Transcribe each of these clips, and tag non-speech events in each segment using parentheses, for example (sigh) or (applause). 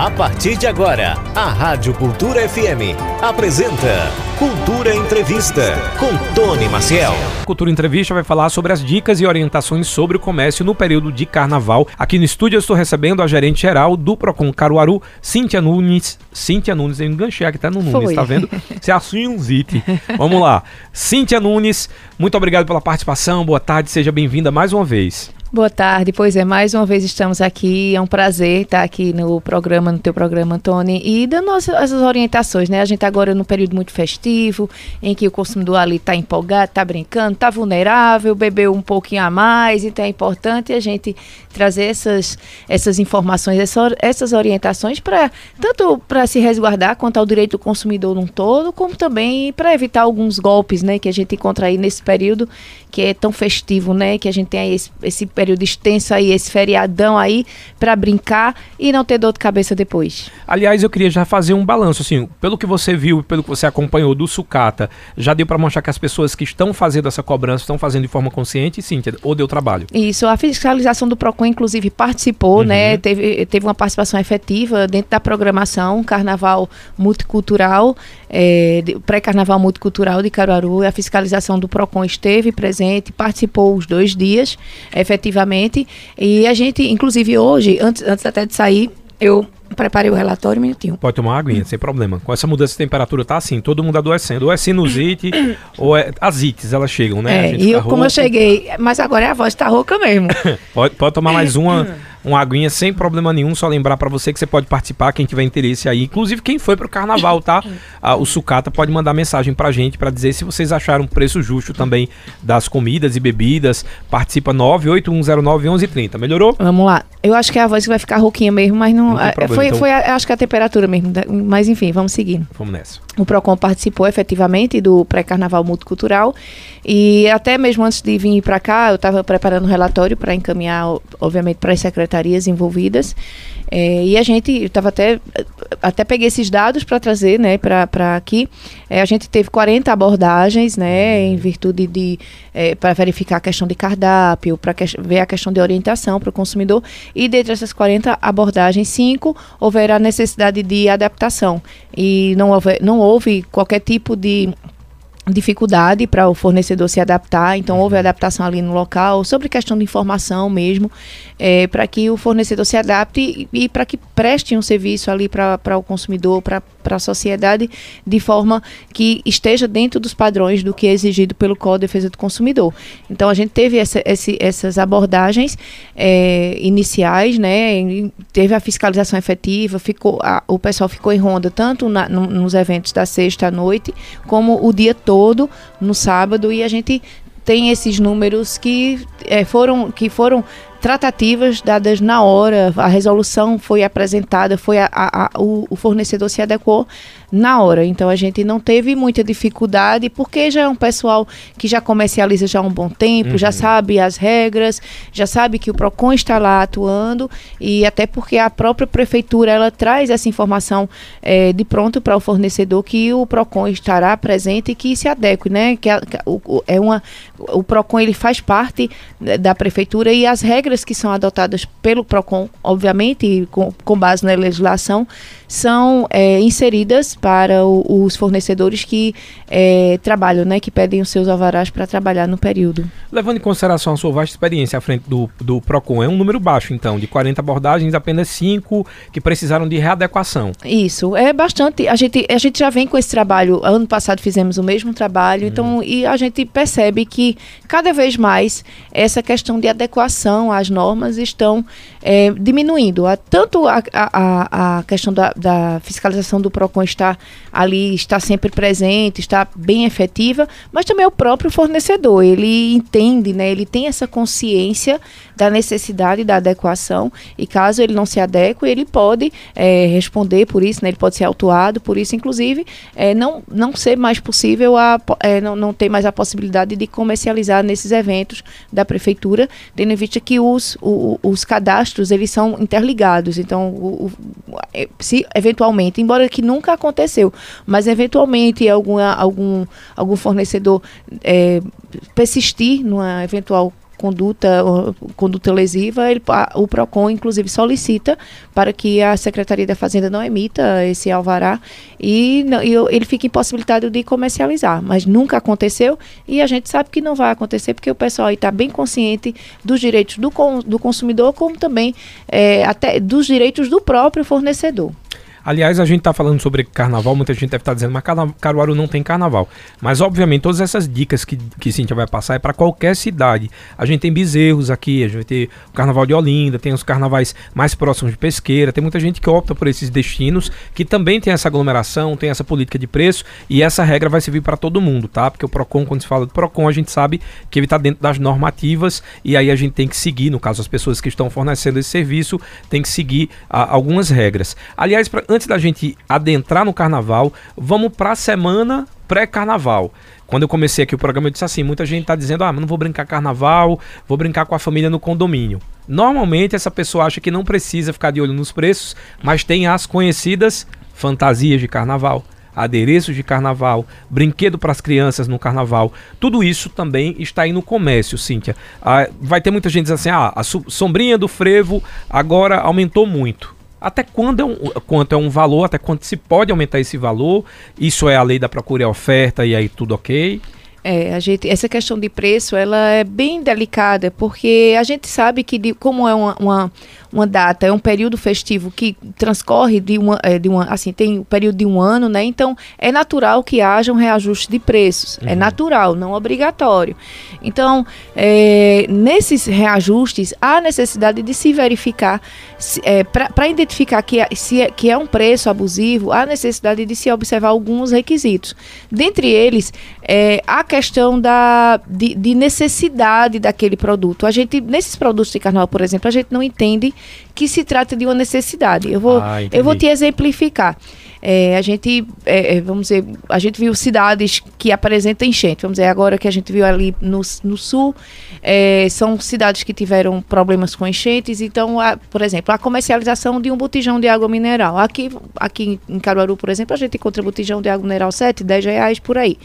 A partir de agora, a Rádio Cultura FM apresenta Cultura Entrevista com Tony Maciel. Cultura Entrevista vai falar sobre as dicas e orientações sobre o comércio no período de carnaval. Aqui no estúdio eu estou recebendo a gerente geral do Procon Caruaru, Cíntia Nunes. Cíntia Nunes, eu enganchei aqui, tá no Nunes, Foi. tá vendo? (laughs) Se assim um zite. Vamos lá. Cíntia Nunes, muito obrigado pela participação. Boa tarde, seja bem-vinda mais uma vez. Boa tarde, pois é, mais uma vez estamos aqui, é um prazer estar aqui no programa, no teu programa, Antônio, e dando as- essas orientações, né? A gente agora num período muito festivo, em que o consumidor ali está empolgado, está brincando, está vulnerável, bebeu um pouquinho a mais, então é importante a gente trazer essas, essas informações, essa- essas orientações para tanto para se resguardar quanto ao direito do consumidor num todo, como também para evitar alguns golpes, né, que a gente encontra aí nesse período que é tão festivo, né, que a gente tem aí esse, esse período extenso aí, esse feriadão aí para brincar e não ter dor de cabeça depois. Aliás, eu queria já fazer um balanço, assim, pelo que você viu, pelo que você acompanhou do sucata, já deu para mostrar que as pessoas que estão fazendo essa cobrança estão fazendo de forma consciente, Cíntia, ou deu trabalho? Isso, a fiscalização do PROCON, inclusive, participou, Uhum. né? Teve, teve uma participação efetiva dentro da programação Carnaval Multicultural, de- pré-carnaval multicultural de Caruaru. A fiscalização do PROCON esteve presente, participou os dois dias, efetivamente. E a gente, inclusive, hoje, antes, antes até de sair, eu preparei o relatório, um minutinho. Pode tomar uma aguinha, sem problema. Com essa mudança de temperatura tá assim, todo mundo adoecendo. Ou é sinusite, (coughs) ou é as ites, elas chegam, né? É, e eu, como eu cheguei, mas agora a voz tá rouca mesmo. (laughs) Pode, pode tomar mais uma, (coughs) uma aguinha sem problema nenhum. Só lembrar pra você que você pode participar, quem tiver interesse aí. Inclusive quem foi pro carnaval, tá? (laughs) Ah, o Sucata pode mandar mensagem pra gente pra dizer se vocês acharam o preço justo também das comidas e bebidas. Participa 981091130. Melhorou? Vamos lá. Eu acho que é a voz que vai ficar rouquinha mesmo, mas não. Não problema, foi, então. foi a- acho que a temperatura mesmo. da- Mas enfim, vamos seguir. Vamos nessa. O PROCON participou efetivamente do pré-carnaval multicultural e até mesmo antes de vir para cá, eu estava preparando um relatório para encaminhar, obviamente, para as secretarias envolvidas. Eh, e a gente, eu estava até, até peguei esses dados para trazer né, para aqui. Eh, a gente teve 40 abordagens, né, em virtude de. para verificar a questão de cardápio, para ver a questão de orientação para o consumidor. E dentre essas 40 abordagens, cinco houver a necessidade de adaptação. E não houve, não houve qualquer tipo de dificuldade para o fornecedor se adaptar, então houve adaptação ali no local, sobre questão de informação mesmo, para que o fornecedor se adapte e, e para que preste um serviço ali para o consumidor, para a sociedade, de forma que esteja dentro dos padrões do que é exigido pelo Código de Defesa do Consumidor. Então a gente teve essa, esse- essas abordagens eh, iniciais, né? Teve a fiscalização efetiva, ficou, a- o pessoal ficou em ronda tanto na- no- nos eventos da sexta noite, como o dia todo no sábado, e a gente tem esses números que eh, foram que foram tratativas dadas na hora, a resolução foi apresentada, foi a- a- a- o, o fornecedor se adequou na hora. Então a gente não teve muita dificuldade, porque já é um pessoal que já comercializa já há um bom tempo, já sabe as regras, já sabe que o PROCON está lá atuando, e até porque a própria prefeitura ela traz essa informação eh, de pronto para o fornecedor que o PROCON estará presente e que se adeque, né? Que, que o, é uma, o PROCON ele faz parte eh, da prefeitura e as regras que são adotadas pelo PROCON, obviamente, com, com base na legislação, são eh, inseridas para o- os fornecedores que eh, trabalham, né? Que pedem os seus alvarás para trabalhar no período. Levando em consideração a sua vasta experiência à frente do, do PROCON, é um número baixo, então, de 40 abordagens, apenas 5 que precisaram de readequação. Isso, é bastante. A gente, a gente já vem com esse trabalho. Ano passado fizemos o mesmo trabalho, então, e a gente percebe que cada vez mais essa questão de adequação às normas estão eh, diminuindo. A- tanto a, a, a- questão da, da fiscalização do PROCON está ali, está sempre presente, está bem efetiva, mas também o próprio fornecedor. Ele entende, né, ele tem essa consciência da necessidade da adequação e caso ele não se adeque, ele pode eh, responder por isso, né, ele pode ser autuado por isso, inclusive, eh, não, não ser mais possível, a, eh, não, não ter mais a possibilidade de comercializar nesses eventos da prefeitura, tendo em vista que os, os cadastros eles são interligados. Então, o- o- eh, se eventualmente, embora que nunca aconteceu, mas eventualmente alguma, algum, algum fornecedor eh, persistir numa eventual conduta, conduta lesiva, ele, a, o PROCON, inclusive, solicita para que a Secretaria da Fazenda não emita esse alvará e, e ele fique impossibilitado de comercializar. Mas nunca aconteceu e a gente sabe que não vai acontecer porque o pessoal está bem consciente dos direitos do, do consumidor, como também é, até dos direitos do próprio fornecedor. Aliás, a gente está falando sobre carnaval, muita gente deve estar tá dizendo, mas Caruaru não tem carnaval. Mas, obviamente, todas essas dicas que, que Cintia vai passar é para qualquer cidade. A gente tem bezerros aqui, a gente tem o carnaval de Olinda, tem os carnavais mais próximos de Pesqueira, tem muita gente que opta por esses destinos, que também tem essa aglomeração, tem essa política de preço, e essa regra vai servir para todo mundo, tá? Porque o PROCON, quando se fala do PROCON, a gente sabe que ele está dentro das normativas, e aí a gente tem que seguir, no caso, as pessoas que estão fornecendo esse serviço, tem que seguir a, algumas regras. Aliás, pra, antes da gente adentrar no carnaval, vamos para a semana pré-carnaval. Quando eu comecei aqui o programa, eu disse assim: muita gente está dizendo, ah, mas não vou brincar carnaval, vou brincar com a família no condomínio. Normalmente essa pessoa acha que não precisa ficar de olho nos preços, mas tem as conhecidas fantasias de carnaval adereços de carnaval, brinquedo para as crianças no carnaval. Tudo isso também está aí no comércio, Cíntia. Ah, vai ter muita gente dizendo assim: ah, a sombrinha do frevo agora aumentou muito até quando é um, quanto é um valor, até quanto se pode aumentar esse valor. Isso é a lei da procura e oferta e aí tudo ok. É, a gente, essa questão de preço, ela é bem delicada, porque a gente sabe que de, como é uma, uma uma data, é um período festivo que transcorre de uma, é, de uma assim, tem o um período de um ano, né? Então, é natural que haja um reajuste de preços. É uhum. É natural, não obrigatório. Então, é, nesses reajustes, há necessidade de se verificar, é, para identificar que, é, se é, que é um preço abusivo, há necessidade de se observar alguns requisitos. Dentre eles, é, a questão da, de, de necessidade daquele produto. A gente, nesses produtos de carnaval, por exemplo, a gente não entende que se trata de uma necessidade. Eu vou, ah, eu vou te exemplificar. É, a gente, é, é, vamos dizer, a gente viu cidades que apresentam enchente. Vamos dizer, agora que a gente viu ali no, no sul, é, são cidades que tiveram problemas com enchentes. Então, a, por exemplo, a comercialização de um botijão de água mineral. Aqui, aqui em Caruaru, por exemplo, a gente encontra botijão de água mineral 7, 10 reais por aí.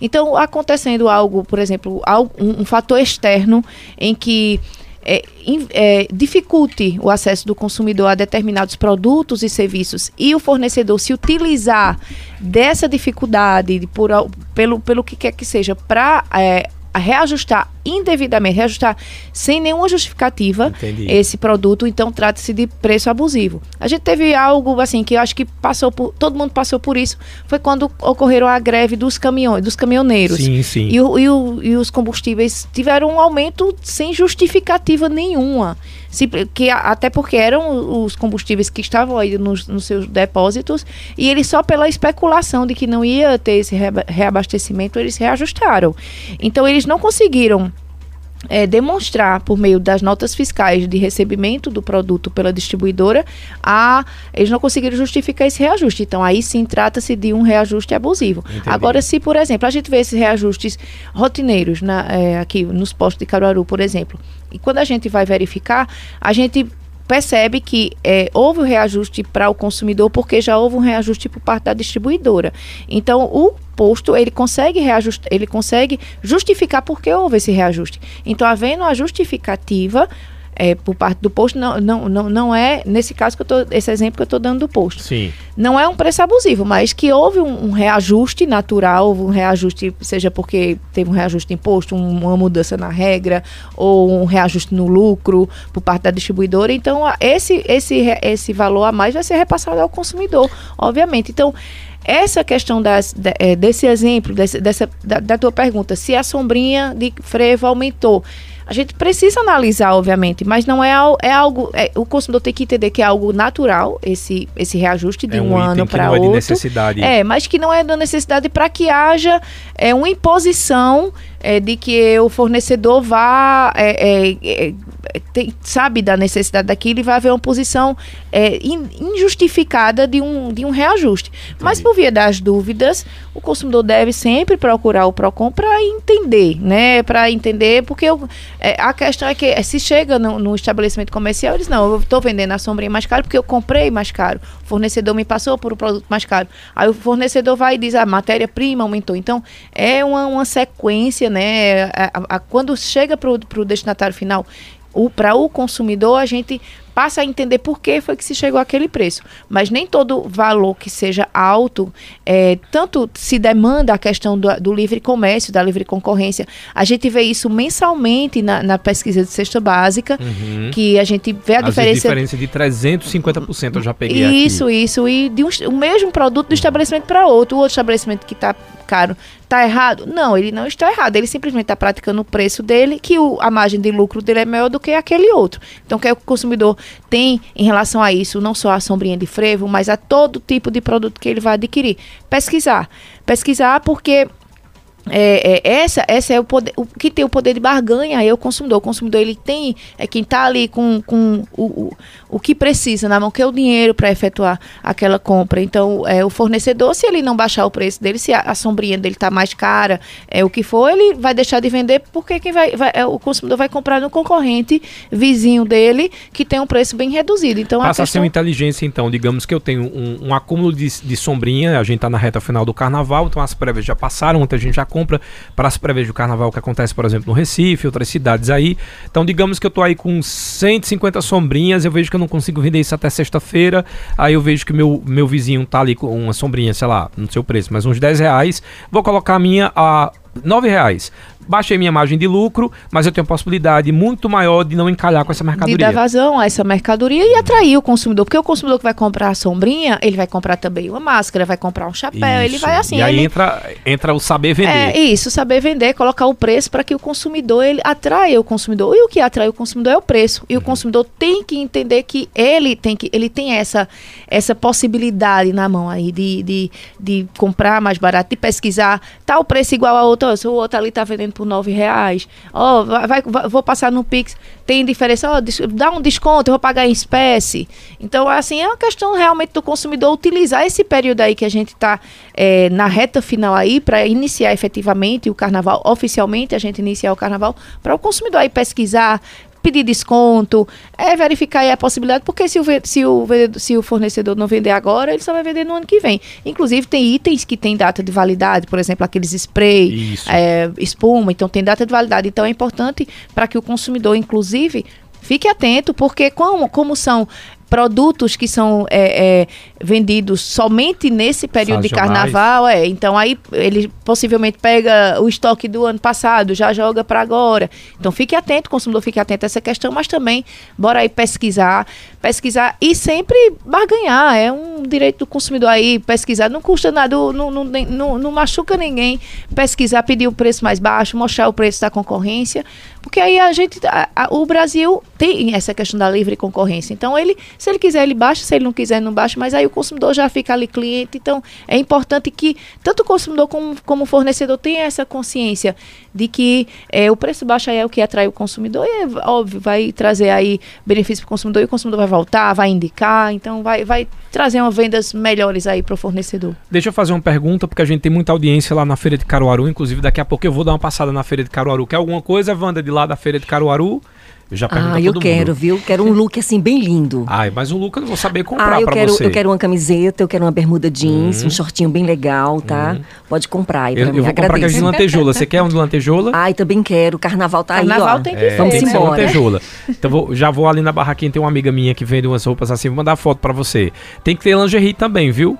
Então, acontecendo algo, por exemplo, um, um fator externo em que é, é, dificulte o acesso do consumidor a determinados produtos e serviços. E o fornecedor se utilizar dessa dificuldade por, pelo, pelo que quer que seja para é, reajustar indevidamente, reajustar sem nenhuma justificativa Entendi. esse produto, então trata-se de preço abusivo. A gente teve algo assim que eu acho que passou por, todo mundo passou por isso, foi quando ocorreram a greve dos caminhões, dos caminhoneiros. Sim, sim. E, o, e, o, e os combustíveis tiveram um aumento sem justificativa nenhuma que até porque eram os combustíveis que estavam aí nos, nos, seus depósitos e eles só pela especulação de que não ia ter esse reabastecimento eles reajustaram. Então eles não conseguiram é, demonstrar por meio das notas fiscais de recebimento do produto pela distribuidora, a, eles não conseguiram justificar esse reajuste. Então, aí sim trata-se de um reajuste abusivo. Entendi. Agora, se, por exemplo, a gente vê esses reajustes rotineiros na, é, aqui nos postos de Caruaru, por exemplo, e quando a gente vai verificar, a gente percebe que é, houve o um reajuste para o consumidor porque já houve um reajuste por parte da distribuidora. Então, o posto ele consegue reajustar, ele consegue justificar por que houve esse reajuste. Então, havendo a justificativa, é, por parte do posto, não, não, não, não é, nesse caso que eu tô, esse exemplo que eu estou dando do posto. Sim. Não é um preço abusivo, mas que houve um, um, reajuste natural, um reajuste, seja porque teve um reajuste de imposto, um, uma mudança na regra, ou um reajuste no lucro por parte da distribuidora. Então, esse, esse, esse valor a mais vai ser repassado ao consumidor, obviamente. Então, essa questão das, é, desse exemplo, desse, dessa, da, da tua pergunta, se a sombrinha de frevo aumentou a gente precisa analisar, obviamente, mas não é, é algo. É, o consumidor tem que entender que é algo natural, esse, esse reajuste de é um, um ano para outro. É de necessidade. É, mas que não é da necessidade para que haja é, uma imposição é, de que o fornecedor vá é, é, é tem, sabe da necessidade daquilo e vai haver uma posição é, in, injustificada de um, de um reajuste. Entendi. Mas por via das dúvidas, o consumidor deve sempre procurar o PROCON para entender, né? Para entender, porque eu, é, a questão é que é, se chega no, no estabelecimento comercial, eles não, eu estou vendendo a sombrinha mais caro porque eu comprei mais caro. O fornecedor me passou por um produto mais caro. Aí o fornecedor vai e diz, a ah, matéria-prima aumentou. Então, é uma, uma sequência, né? A, a, a, quando chega para o destinatário final, para o consumidor, a gente passa a entender por que foi que se chegou àquele preço. Mas nem todo valor que seja alto, é, tanto se demanda a questão do, do, livre comércio, da livre concorrência. A gente vê isso mensalmente na, na pesquisa de cesta básica, uhum. que a gente vê a Às diferença. diferença de 350% eu já peguei isso, aqui. Isso. E de um, o mesmo produto do estabelecimento para outro. O outro estabelecimento que está caro está errado? Não, ele não está errado. Ele simplesmente está praticando o preço dele, que o, a margem de lucro dele é maior do que aquele outro. Então, o que o consumidor tem em relação a isso, não só a sombrinha de frevo, mas a todo tipo de produto que ele vai adquirir? Pesquisar. Pesquisar porque é, é, essa, essa é o poder, o que tem o poder de barganha é o consumidor. O consumidor ele tem é quem está ali com, com o, o, o que precisa na mão, que é o dinheiro para efetuar aquela compra. Então, é o fornecedor, se ele não baixar o preço dele, se a, a sombrinha dele está mais cara, é o que for, ele vai deixar de vender porque quem vai, vai é, o consumidor vai comprar no concorrente vizinho dele que tem um preço bem reduzido. Então, passa a, questão... a ser uma inteligência. Então, digamos que eu tenho um, um acúmulo de, de sombrinha. A gente está na reta final do Carnaval, então as prévias já passaram, muita gente já compra para as prévias do carnaval que acontece, por exemplo, no Recife, outras cidades aí. Então, digamos que eu tô aí com 150 sombrinhas, eu vejo que eu não consigo vender isso até sexta-feira. Aí eu vejo que meu, meu vizinho tá ali com uma sombrinha, sei lá, não sei o preço, mas uns 10 reais. Vou colocar a minha a 9 reais baixei minha margem de lucro, mas eu tenho a possibilidade muito maior de não encalhar com essa mercadoria. De dar vazão a essa mercadoria e atrair o consumidor, porque o consumidor que vai comprar a sombrinha, ele vai comprar também uma máscara, vai comprar um chapéu, isso. ele vai assim. E aí ele... entra, entra o saber vender. É isso, saber vender, colocar o preço para que o consumidor, ele atraia o consumidor. E o que atrai o consumidor é o preço. E uhum. o consumidor tem que entender que ele tem que ele tem essa, essa possibilidade na mão aí de, de, de comprar mais barato, de pesquisar, tá o preço igual a outro, o outro ali tá vendendo por nove reais. Ó, oh, vai, vai, vou passar no Pix, tem diferença, ó, oh, dá um desconto, eu vou pagar em espécie. Então, assim, é uma questão realmente do consumidor utilizar esse período aí que a gente está é, na reta final aí para iniciar efetivamente o carnaval, oficialmente a gente iniciar o carnaval, para o consumidor aí pesquisar, pedir desconto, é verificar aí a possibilidade, porque se o, se o, se o fornecedor não vender agora, ele só vai vender no ano que vem. Inclusive, tem itens que têm data de validade, por exemplo, aqueles spray, é, espuma, então tem data de validade. Então é importante para que o consumidor, inclusive, Fique atento, porque como, como são produtos que são é, é, vendidos somente nesse período de carnaval, é. Então aí ele possivelmente pega o estoque do ano passado, já joga para agora. Então fique atento, consumidor, fique atento a essa questão, mas também bora aí pesquisar, pesquisar e sempre barganhar. É um direito do consumidor aí pesquisar, não custa nada, não, não, não, não machuca ninguém pesquisar, pedir o preço mais baixo, mostrar o preço da concorrência, porque aí a gente, a, a, o Brasil tem essa questão da livre concorrência. Então ele se ele quiser, ele baixa, se ele não quiser, não baixa, mas aí o consumidor já fica ali cliente. Então, é importante que tanto o consumidor como, como o fornecedor tenha essa consciência de que é, o preço baixo é o que atrai o consumidor e, é óbvio, vai trazer aí benefício para o consumidor e o consumidor vai voltar, vai indicar, então vai, vai trazer uma vendas melhores aí para o fornecedor. Deixa eu fazer uma pergunta, porque a gente tem muita audiência lá na Feira de Caruaru, inclusive daqui a pouco eu vou dar uma passada na Feira de Caruaru. Quer alguma coisa, Wanda, de lá da Feira de Caruaru? Eu já pergunto Ah, eu quero, mundo. viu? Quero um look assim bem lindo. Ai, mas um look eu não vou saber comprar ah, eu quero, você. Eu quero uma camiseta, eu quero uma bermuda jeans, hum. um shortinho bem legal, tá? Hum. Pode comprar aí pra eu, mim. Eu vou Agradeço. comprar de lantejoula. Você quer um de lantejoula? Ai, também quero. Carnaval tá Carnaval aí, ó. tem que é, Vamos tem embora. lantejoula. Então vou, já vou ali na barraquinha, tem uma amiga minha que vende umas roupas assim, vou mandar foto pra você. Tem que ter lingerie também, viu?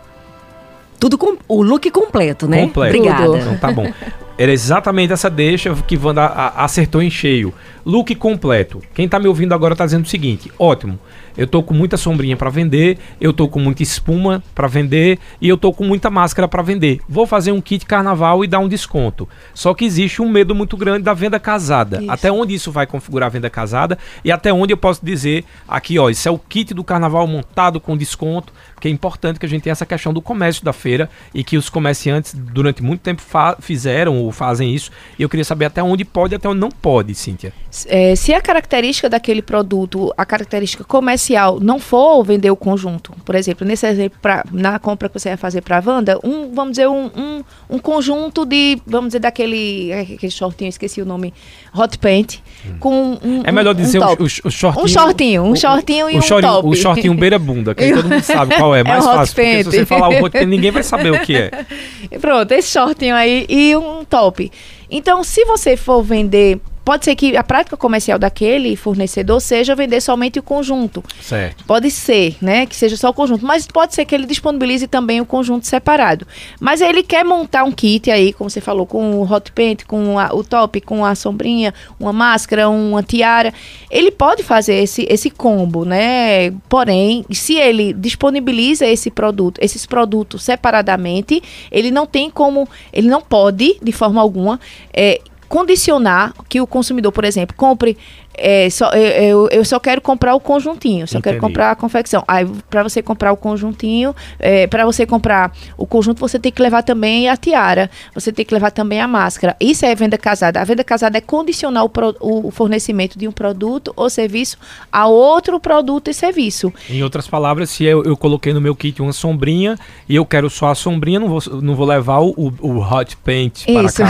Tudo com o look completo, né? Completo. Obrigada. Então tá bom. Era exatamente essa deixa que Wanda acertou em cheio. Look completo. Quem tá me ouvindo agora tá dizendo o seguinte: ótimo. Eu tô com muita sombrinha para vender, eu tô com muita espuma para vender e eu tô com muita máscara para vender. Vou fazer um kit carnaval e dar um desconto. Só que existe um medo muito grande da venda casada. Isso. Até onde isso vai configurar a venda casada e até onde eu posso dizer aqui, ó, isso é o kit do carnaval montado com desconto, que é importante que a gente tenha essa questão do comércio da feira e que os comerciantes durante muito tempo fizeram ou fazem isso. E eu queria saber até onde pode e até onde não pode, Cíntia. É, se a característica daquele produto, a característica comercial, não for vender o conjunto, por exemplo, nesse exemplo, pra, na compra que você vai fazer para a Wanda, um, vamos dizer, um, um, um, conjunto de, vamos dizer, daquele aquele shortinho, esqueci o nome, hot paint, hum. com um. É melhor dizer um, o, o, shortinho. Um shortinho, um shortinho o, e um shortinho, top. O shortinho beira-bunda, que aí todo mundo sabe qual é, (laughs) mais é fácil. Porque se você falar o hot paint, ninguém vai saber o que é. (laughs) Pronto, esse shortinho aí e um top. Então, se você for vender Pode ser que a prática comercial daquele fornecedor seja vender somente o conjunto. Certo. Pode ser, né, que seja só o conjunto, mas pode ser que ele disponibilize também o conjunto separado. Mas ele quer montar um kit aí, como você falou, com o hot paint, com a, o top, com a sombrinha, uma máscara, uma tiara. Ele pode fazer esse, esse combo, né? Porém, se ele disponibiliza esse produto, esses produtos separadamente, ele não tem como, ele não pode, de forma alguma, é, condicionar que o consumidor, por exemplo, compre é, só, eu, eu só quero comprar o conjuntinho, só Entendi. quero comprar a confecção. Aí, para você comprar o conjuntinho, é, para você comprar o conjunto, você tem que levar também a tiara, você tem que levar também a máscara. Isso é venda casada. A venda casada é condicionar o, pro, o fornecimento de um produto ou serviço a outro produto e serviço. Em outras palavras, se eu, eu coloquei no meu kit uma sombrinha e eu quero só a sombrinha, não vou, não vou levar o, o hot paint para casa.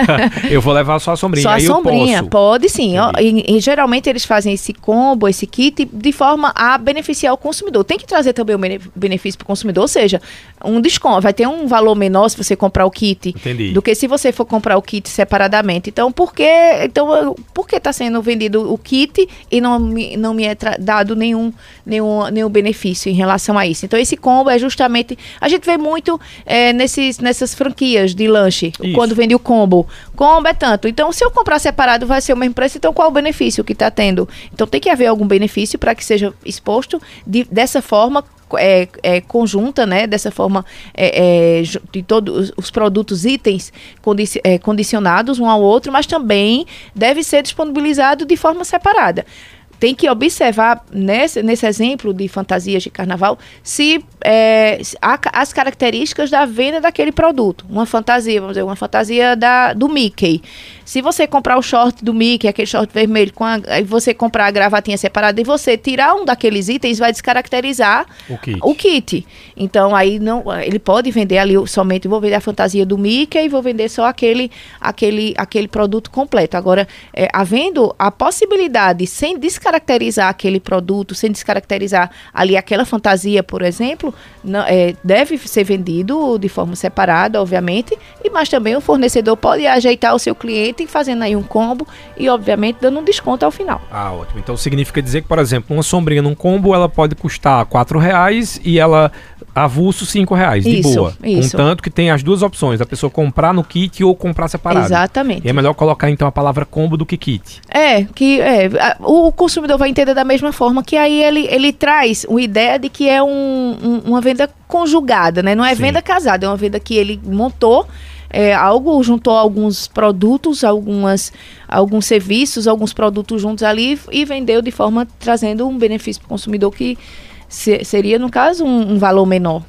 (laughs) eu vou levar só a sombrinha. Só a sombrinha, pode sim. Ó, em, geralmente eles fazem esse combo, esse kit, de forma a beneficiar o consumidor. Tem que trazer também o benefício para o consumidor, ou seja, um desconto, vai ter um valor menor se você comprar o kit Entendi. do que se você for comprar o kit separadamente. Então, por que então, está sendo vendido o kit e não me, não me é dado nenhum, nenhum, nenhum benefício em relação a isso? Então, esse combo é justamente. A gente vê muito é, nesses, nessas franquias de lanche, isso. quando vende o combo. Combo é tanto. Então, se eu comprar separado, vai ser o mesmo preço. Então, qual o benefício que está tendo? Então, tem que haver algum benefício para que seja exposto de, dessa forma é, é, conjunta, né? Dessa forma, é, é de todos os produtos, itens condici é, condicionados um ao outro, mas também deve ser disponibilizado de forma separada tem que observar nesse, nesse exemplo de fantasias de carnaval se é, há as características da venda daquele produto. Uma fantasia, vamos dizer, uma fantasia da, do Mickey. Se você comprar o short do Mickey, aquele short vermelho, com a, e você comprar a gravatinha separada e você tirar um daqueles itens, vai descaracterizar o kit. O kit. Então aí não, ele pode vender ali somente vou vender a fantasia do Mickey e vou vender só aquele aquele aquele produto completo. Agora, é, havendo a possibilidade sem descaracterizar aquele produto, sem descaracterizar ali aquela fantasia, por exemplo, não, é, deve ser vendido de forma separada, obviamente, e mas também o fornecedor pode ajeitar o seu cliente fazendo aí um combo e, obviamente, dando um desconto ao final. Ah, ótimo. Então significa dizer que, por exemplo, uma sombrinha num combo ela pode custar quatro reais e ela avulso cinco reais, de isso, boa. Isso. Contanto que tem as duas opções, a pessoa comprar no kit ou comprar separado. Exatamente. E é melhor colocar então a palavra combo do que kit. É, que é, o consumidor vai entender da mesma forma que aí ele, ele traz uma ideia de que é um, um, uma venda conjugada, né? Não é Sim. venda casada, é uma venda que ele montou é, algo, juntou alguns produtos, algumas, alguns serviços, alguns produtos juntos ali e vendeu de forma trazendo um benefício para o consumidor que se, seria, no caso, um, um valor menor.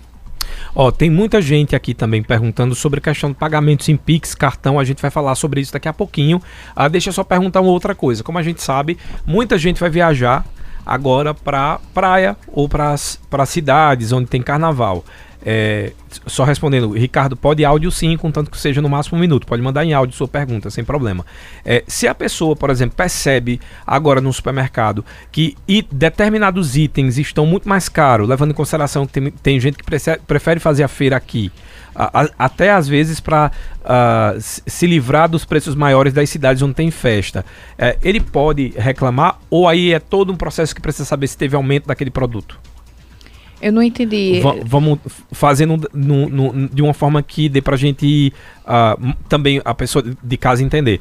Ó, tem muita gente aqui também perguntando sobre a questão de pagamentos em Pix, cartão. A gente vai falar sobre isso daqui a pouquinho. Ah, deixa eu só perguntar uma outra coisa. Como a gente sabe, muita gente vai viajar agora para praia ou para cidades onde tem carnaval. É, só respondendo, Ricardo, pode áudio sim, contanto que seja no máximo um minuto. Pode mandar em áudio sua pergunta, sem problema. É, se a pessoa, por exemplo, percebe agora no supermercado que determinados itens estão muito mais caros, levando em consideração que tem, tem gente que prefere fazer a feira aqui, a, a, até às vezes para uh, se livrar dos preços maiores das cidades onde tem festa, é, ele pode reclamar ou aí é todo um processo que precisa saber se teve aumento daquele produto? Eu não entendi. Vamos fazendo no, no, de uma forma que dê pra gente uh, também a pessoa de casa entender.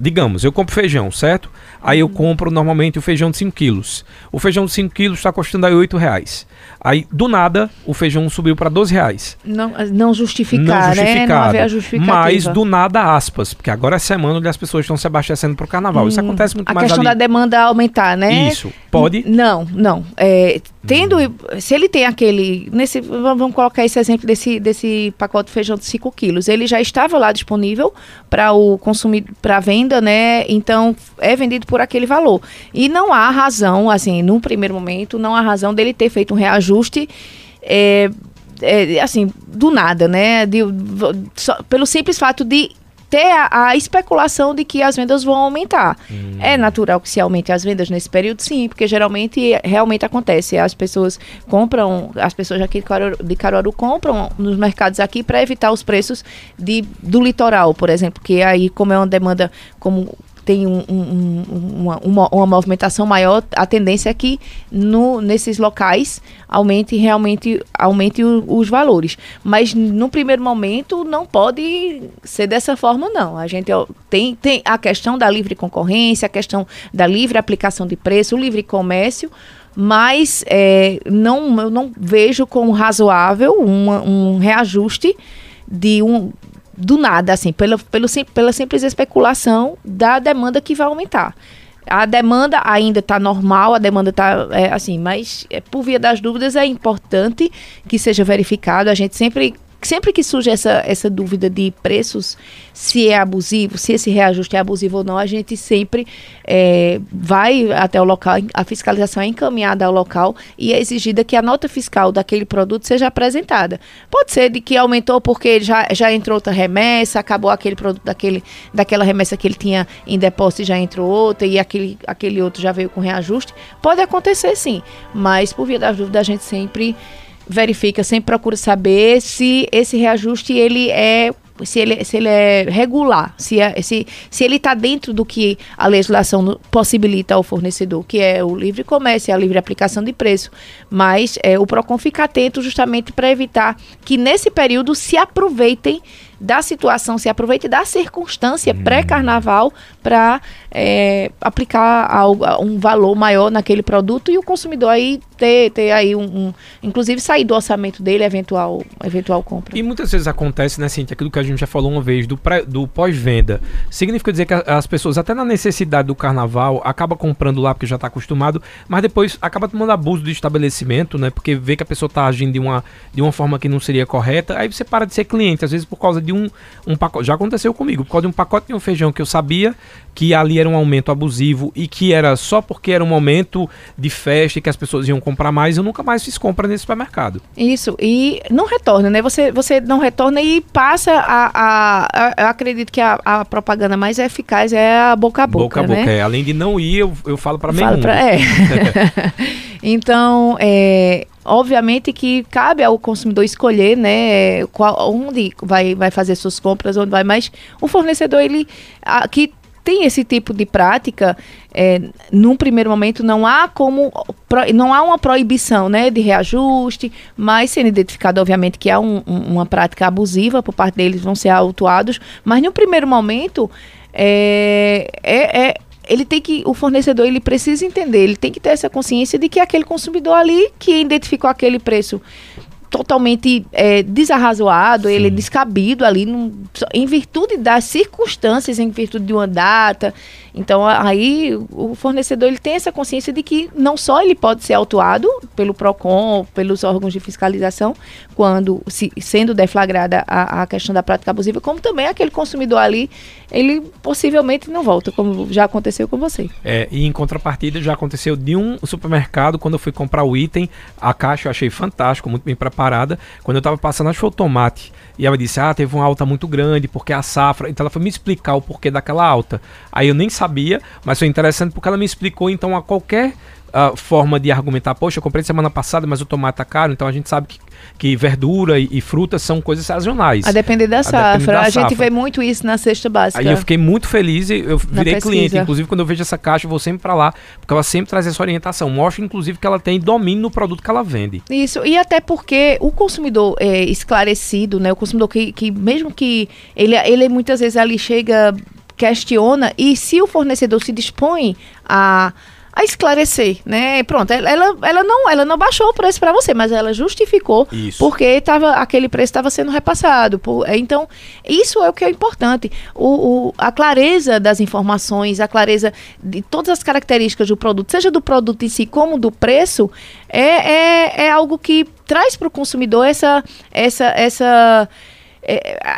Digamos, eu compro feijão, certo? Aí eu compro normalmente o feijão de 5 quilos. O feijão de 5 quilos está custando aí 8 reais. Aí, do nada, o feijão subiu para 12 reais. Não, não justificar, não né? Não haver a justificativa. Mas do nada, aspas, porque agora é semana onde as pessoas estão se abastecendo para o carnaval. Isso Hum, acontece muito a mais questão ali. da demanda aumentar, né? Isso. Pode? Não, não. É, tendo, se ele tem aquele, nesse, vamos vamos colocar esse exemplo desse, desse pacote de feijão de 5 quilos, ele já estava lá disponível para o consumidor, para venda, né? Então é vendido por aquele valor. E não há razão, assim, num primeiro momento, não há razão dele ter feito um reajuste. é, é, assim, do nada, né? De- só- pelo simples fato de ter a, a especulação de que as vendas vão aumentar. É natural que se aumente as vendas nesse período, sim, porque geralmente realmente acontece. As pessoas compram, as pessoas aqui de Caruaru, de Caruaru compram nos mercados aqui para evitar os preços de, do litoral, por exemplo, que aí como é uma demanda como tem um- um- um- uma, uma, uma movimentação maior, a tendência é que no, nesses locais aumente realmente aumente o- os valores. Mas no primeiro momento não pode ser dessa forma, não. A gente tem, tem a questão da livre concorrência, a questão da livre aplicação de preço, o livre comércio. Mas é, não, eu não vejo como razoável uma- um reajuste de um do nada, assim, pela, pelo, pela simples especulação da demanda que vai aumentar. A demanda ainda está normal, a demanda está assim, mas é, por via das dúvidas é importante que seja verificado. A gente sempre, sempre que surge essa, essa dúvida de preços, se é abusivo, se esse reajuste é abusivo ou não, a gente sempre é, vai até o local, a fiscalização é encaminhada ao local e é exigida que a nota fiscal daquele produto seja apresentada. Pode ser de que aumentou porque já, já entrou outra remessa, acabou aquele produto daquele, daquela remessa que ele tinha em depósito e já entrou outra e aquele, aquele outro já veio com reajuste. Pode acontecer sim, mas por via das dúvidas a gente sempre verifica, sempre procura saber se esse reajuste ele é se ele, se ele é regular, se, é, se, se ele está dentro do que a legislação possibilita ao fornecedor, que é o livre comércio, e a livre aplicação de preço. Mas é, o PROCON fica atento justamente para evitar que nesse período se aproveitem da situação, se aproveitem da circunstância pré-carnaval para aplicar algo, um valor maior naquele produto e o consumidor aí ter, ter aí um, um- inclusive sair do orçamento dele eventual eventual compra. E muitas vezes acontece, né, Cintia, aquilo que a gente já falou uma vez, do, do pós-venda. Significa dizer que as pessoas, até na necessidade do carnaval, acaba comprando lá porque já está acostumado, mas depois acaba tomando abuso do estabelecimento, né? Porque vê que a pessoa está agindo de uma, de uma forma que não seria correta, aí você para de ser cliente, às vezes por causa de um, um pacote. Já aconteceu comigo, por causa de um pacote de um feijão que eu sabia que ali era um aumento abusivo e que era só porque era um momento de festa e que as pessoas iam comprar mais, eu nunca mais fiz compra nesse supermercado. Isso, e não retorna, né? Você, você não retorna e passa a. a, a- eu acredito que a, a propaganda mais eficaz é a boca a boca. Boca a boca, né? é. Além de não ir, eu, eu falo para meio Fala mundo. pra- é. (laughs) (laughs) então, é, obviamente que cabe ao consumidor escolher, né, qual, onde vai, vai fazer suas compras, onde vai, mas o fornecedor, ele, a- que tem esse tipo de prática, é, num primeiro momento não há como, não há uma proibição, né, de reajuste, mas sendo identificado, obviamente, que há um- um- uma prática abusiva por parte deles, vão ser autuados, mas no primeiro momento, é, é, é- ele tem que, o fornecedor, ele precisa entender, ele tem que ter essa consciência de que aquele consumidor ali que identificou aquele preço totalmente é, desarrazoado, ele é descabido ali, num- em virtude das circunstâncias, em virtude de uma data. Então, aí o fornecedor ele tem essa consciência de que não só ele pode ser autuado pelo PROCON, pelos órgãos de fiscalização, quando se, sendo deflagrada a, a questão da prática abusiva, como também aquele consumidor ali, ele possivelmente não volta, como já aconteceu com você. É, e em contrapartida já aconteceu de um supermercado, quando eu fui comprar o item, a caixa eu achei fantástico, muito bem preparada. Quando eu tava passando, acho que foi o tomate. E ela disse, ah, teve uma alta muito grande, porque a safra. Então ela foi me explicar o porquê daquela alta. Aí eu nem sabia, mas foi interessante porque ela me explicou, então, a qualquer ah, forma de argumentar, poxa, eu comprei semana passada, mas o tomate tá caro, então a gente sabe que, que verdura e, e frutas são coisas sazonais. A depender da depender safra. da a gente safra. vê muito isso na cesta básica. Aí eu fiquei muito feliz e eu virei cliente. Inclusive, quando eu vejo essa caixa, eu vou sempre pra lá, porque ela sempre traz essa orientação. Mostra, inclusive, que ela tem domínio no produto que ela vende. Isso, e até porque o consumidor é, esclarecido, né? O consumidor que, que mesmo que ele, ele muitas vezes ali chega questiona e se o fornecedor se dispõe a a esclarecer, né? Pronto, ela, ela, não, ela não baixou o preço para você, mas ela justificou Isso. porque tava, aquele preço estava sendo repassado. Por, então, isso é o que é importante. O, o, a clareza das informações, a clareza de todas as características do produto, seja do produto em si como do preço, é, é, é algo que traz para o consumidor essa, essa, essa é,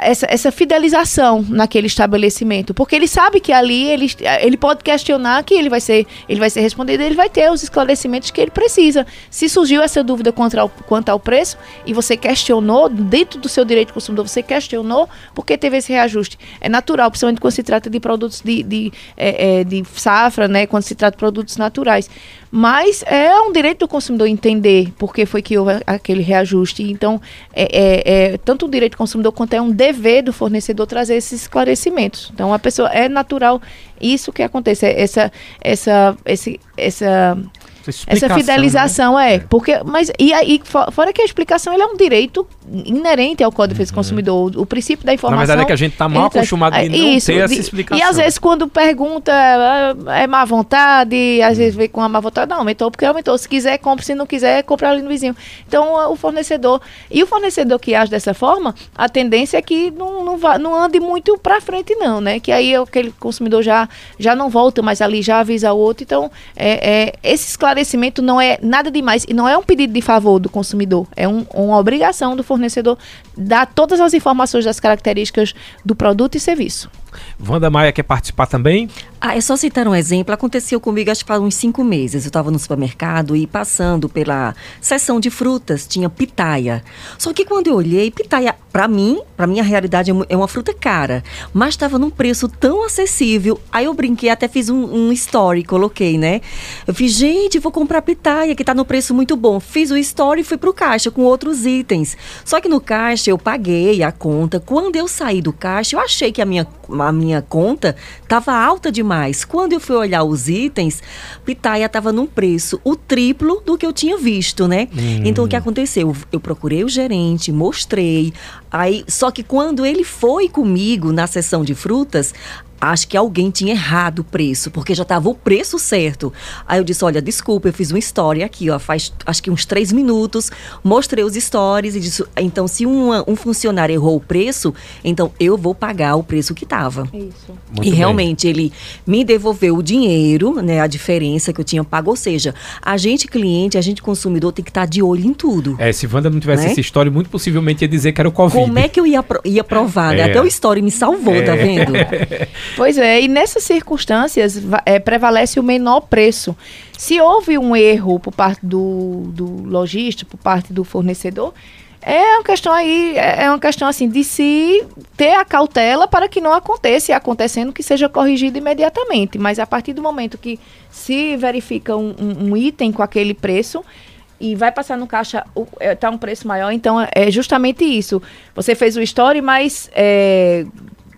essa, essa fidelização naquele estabelecimento, porque ele sabe que ali ele, ele pode questionar que ele vai ser ele vai ser respondido, ele vai ter os esclarecimentos que ele precisa. Se surgiu essa dúvida quanto ao, quanto ao preço e você questionou dentro do seu direito consumidor, você questionou porque teve esse reajuste. É natural, principalmente quando se trata de produtos de, de, é, é, de safra, né, quando se trata de produtos naturais. Mas é um direito do consumidor entender por que foi que houve aquele reajuste. Então, é, é, é tanto o direito do consumidor quanto é um dever do fornecedor trazer esses esclarecimentos. Então, a pessoa é natural isso que acontece, essa, essa, esse, essa essa fidelização né? é, é, porque mas e aí fora que a explicação é um direito inerente ao Código de Defesa do. Consumidor, o, o, princípio da informação. Na verdade é que a gente está mal acostumado a não isso, ter essa explicação. E às vezes quando pergunta é, é má vontade, às vezes vem com a má vontade, não, aumentou porque aumentou. Se quiser, compre, se não quiser, compre ali no vizinho. Então o fornecedor e o fornecedor que age dessa forma, a tendência é que não, não, vá, não ande muito para frente não, né? Que aí aquele consumidor já já não volta mais ali, já avisa o outro. Então é, é esse esclarecimento não é nada demais e não é um pedido de favor do consumidor, é um, uma obrigação do fornecedor dar todas as informações das características do produto e serviço. Wanda Maia quer participar também? Ah, é só citar um exemplo. Aconteceu comigo acho que faz uns cinco meses. Eu estava no supermercado e passando pela seção de frutas, tinha pitaia. Só que quando eu olhei, pitaia, para mim, para minha realidade, é, é uma fruta cara. Mas estava num preço tão acessível. Aí eu brinquei, até fiz um, um story, coloquei, né? Eu fiz, gente, vou comprar pitaia, que está no preço muito bom. Fiz o story e fui pro caixa com outros itens. Só que no caixa eu paguei a conta. Quando eu saí do caixa, eu achei que a minha, a minha conta estava alta demais mais. Quando eu fui olhar os itens, pitaia estava num preço o triplo do que eu tinha visto, né? Hum. Então o que aconteceu? Eu procurei o gerente, mostrei. Aí, só que quando ele foi comigo na sessão de frutas, acho que alguém tinha errado o preço, porque já estava o preço certo. Aí eu disse, olha, desculpa, eu fiz uma história aqui, ó, faz acho que uns três minutos, mostrei os stories e disse, então se uma, um funcionário errou o preço, então eu vou pagar o preço que estava. Isso. Muito e bem. realmente ele me devolveu o dinheiro, né, a diferença que eu tinha pago, ou seja, a gente cliente, a gente consumidor tem que estar tá de olho em tudo. É, se Wanda não tivesse né? essa história, muito possivelmente ia dizer que era o Covid. Como é que eu ia, ia provar, né? É. Até o story me salvou, tá é. tá vendo? (laughs) Pois é, e nessas circunstâncias é, prevalece o menor preço. Se houve um erro por parte do, do lojista, por parte do fornecedor, é uma questão aí, é, é uma questão assim de se ter a cautela para que não aconteça e acontecendo que seja corrigido imediatamente. Mas a partir do momento que se verifica um, um, um item com aquele preço, e vai passar no caixa, está é, um preço maior, então é justamente isso. Você fez o story, mas é,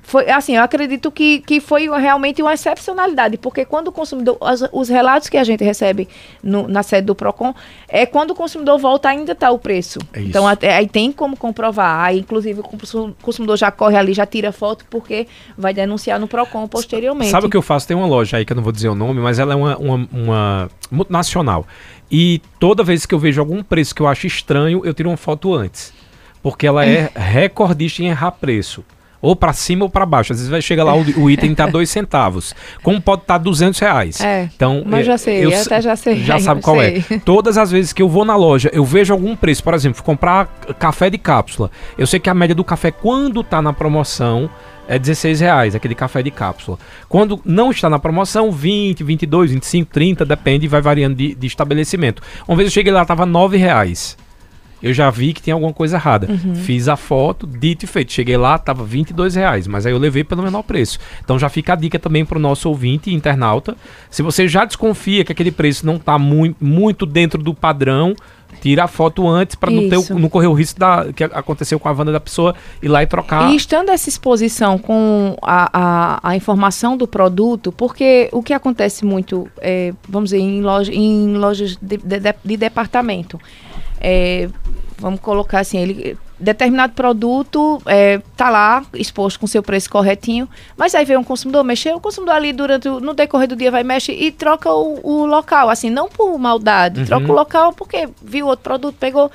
foi assim, eu acredito que, que foi realmente uma excepcionalidade, porque quando o consumidor, os, os relatos que a gente recebe no, na sede do PROCON, é quando o consumidor volta ainda está o preço. É então até, aí tem como comprovar, aí inclusive o consumidor já corre ali, já tira foto, porque vai denunciar no PROCON posteriormente. Sabe o que eu faço? Tem uma loja aí que eu não vou dizer o nome, mas ela é uma, uma, uma multinacional. E toda vez que eu vejo algum preço que eu acho estranho, eu tiro uma foto antes. Porque ela é recordista em errar preço ou para cima ou para baixo. Às vezes vai chegar lá o, o item tá dois (laughs) centavos. Como pode estar tá 200 reais. É, então, mas já sei, eu, até já sei. Já (laughs) sabe qual é. sei. é. Todas as vezes que eu vou na loja, eu vejo algum preço, por exemplo, comprar café de cápsula. Eu sei que a média do café quando tá na promoção é 16 reais, aquele café de cápsula. Quando não está na promoção, 20, 22, 25, 30, depende, vai variando de, de estabelecimento. Uma vez eu cheguei lá, tava 9 reais eu já vi que tem alguma coisa errada. Uhum. Fiz a foto, dito e feito. Cheguei lá, tava 22 reais, mas aí eu levei pelo menor preço. Então já fica a dica também para o nosso ouvinte internauta. Se você já desconfia que aquele preço não está muito, muito dentro do padrão, tira a foto antes para não, não correr o risco da, que aconteceu com a Wanda da pessoa ir lá e trocar. E estando essa exposição com a, a, a informação do produto, porque o que acontece muito, é, vamos dizer, em, loja, em lojas de, de, de departamento, é, vamos colocar assim, ele determinado produto é, tá lá exposto com seu preço corretinho, mas aí vem um consumidor mexer, o consumidor ali durante o, no decorrer do dia vai mexer e troca o, o local, assim, não por maldade, Uhum. troca o local porque viu outro produto, pegou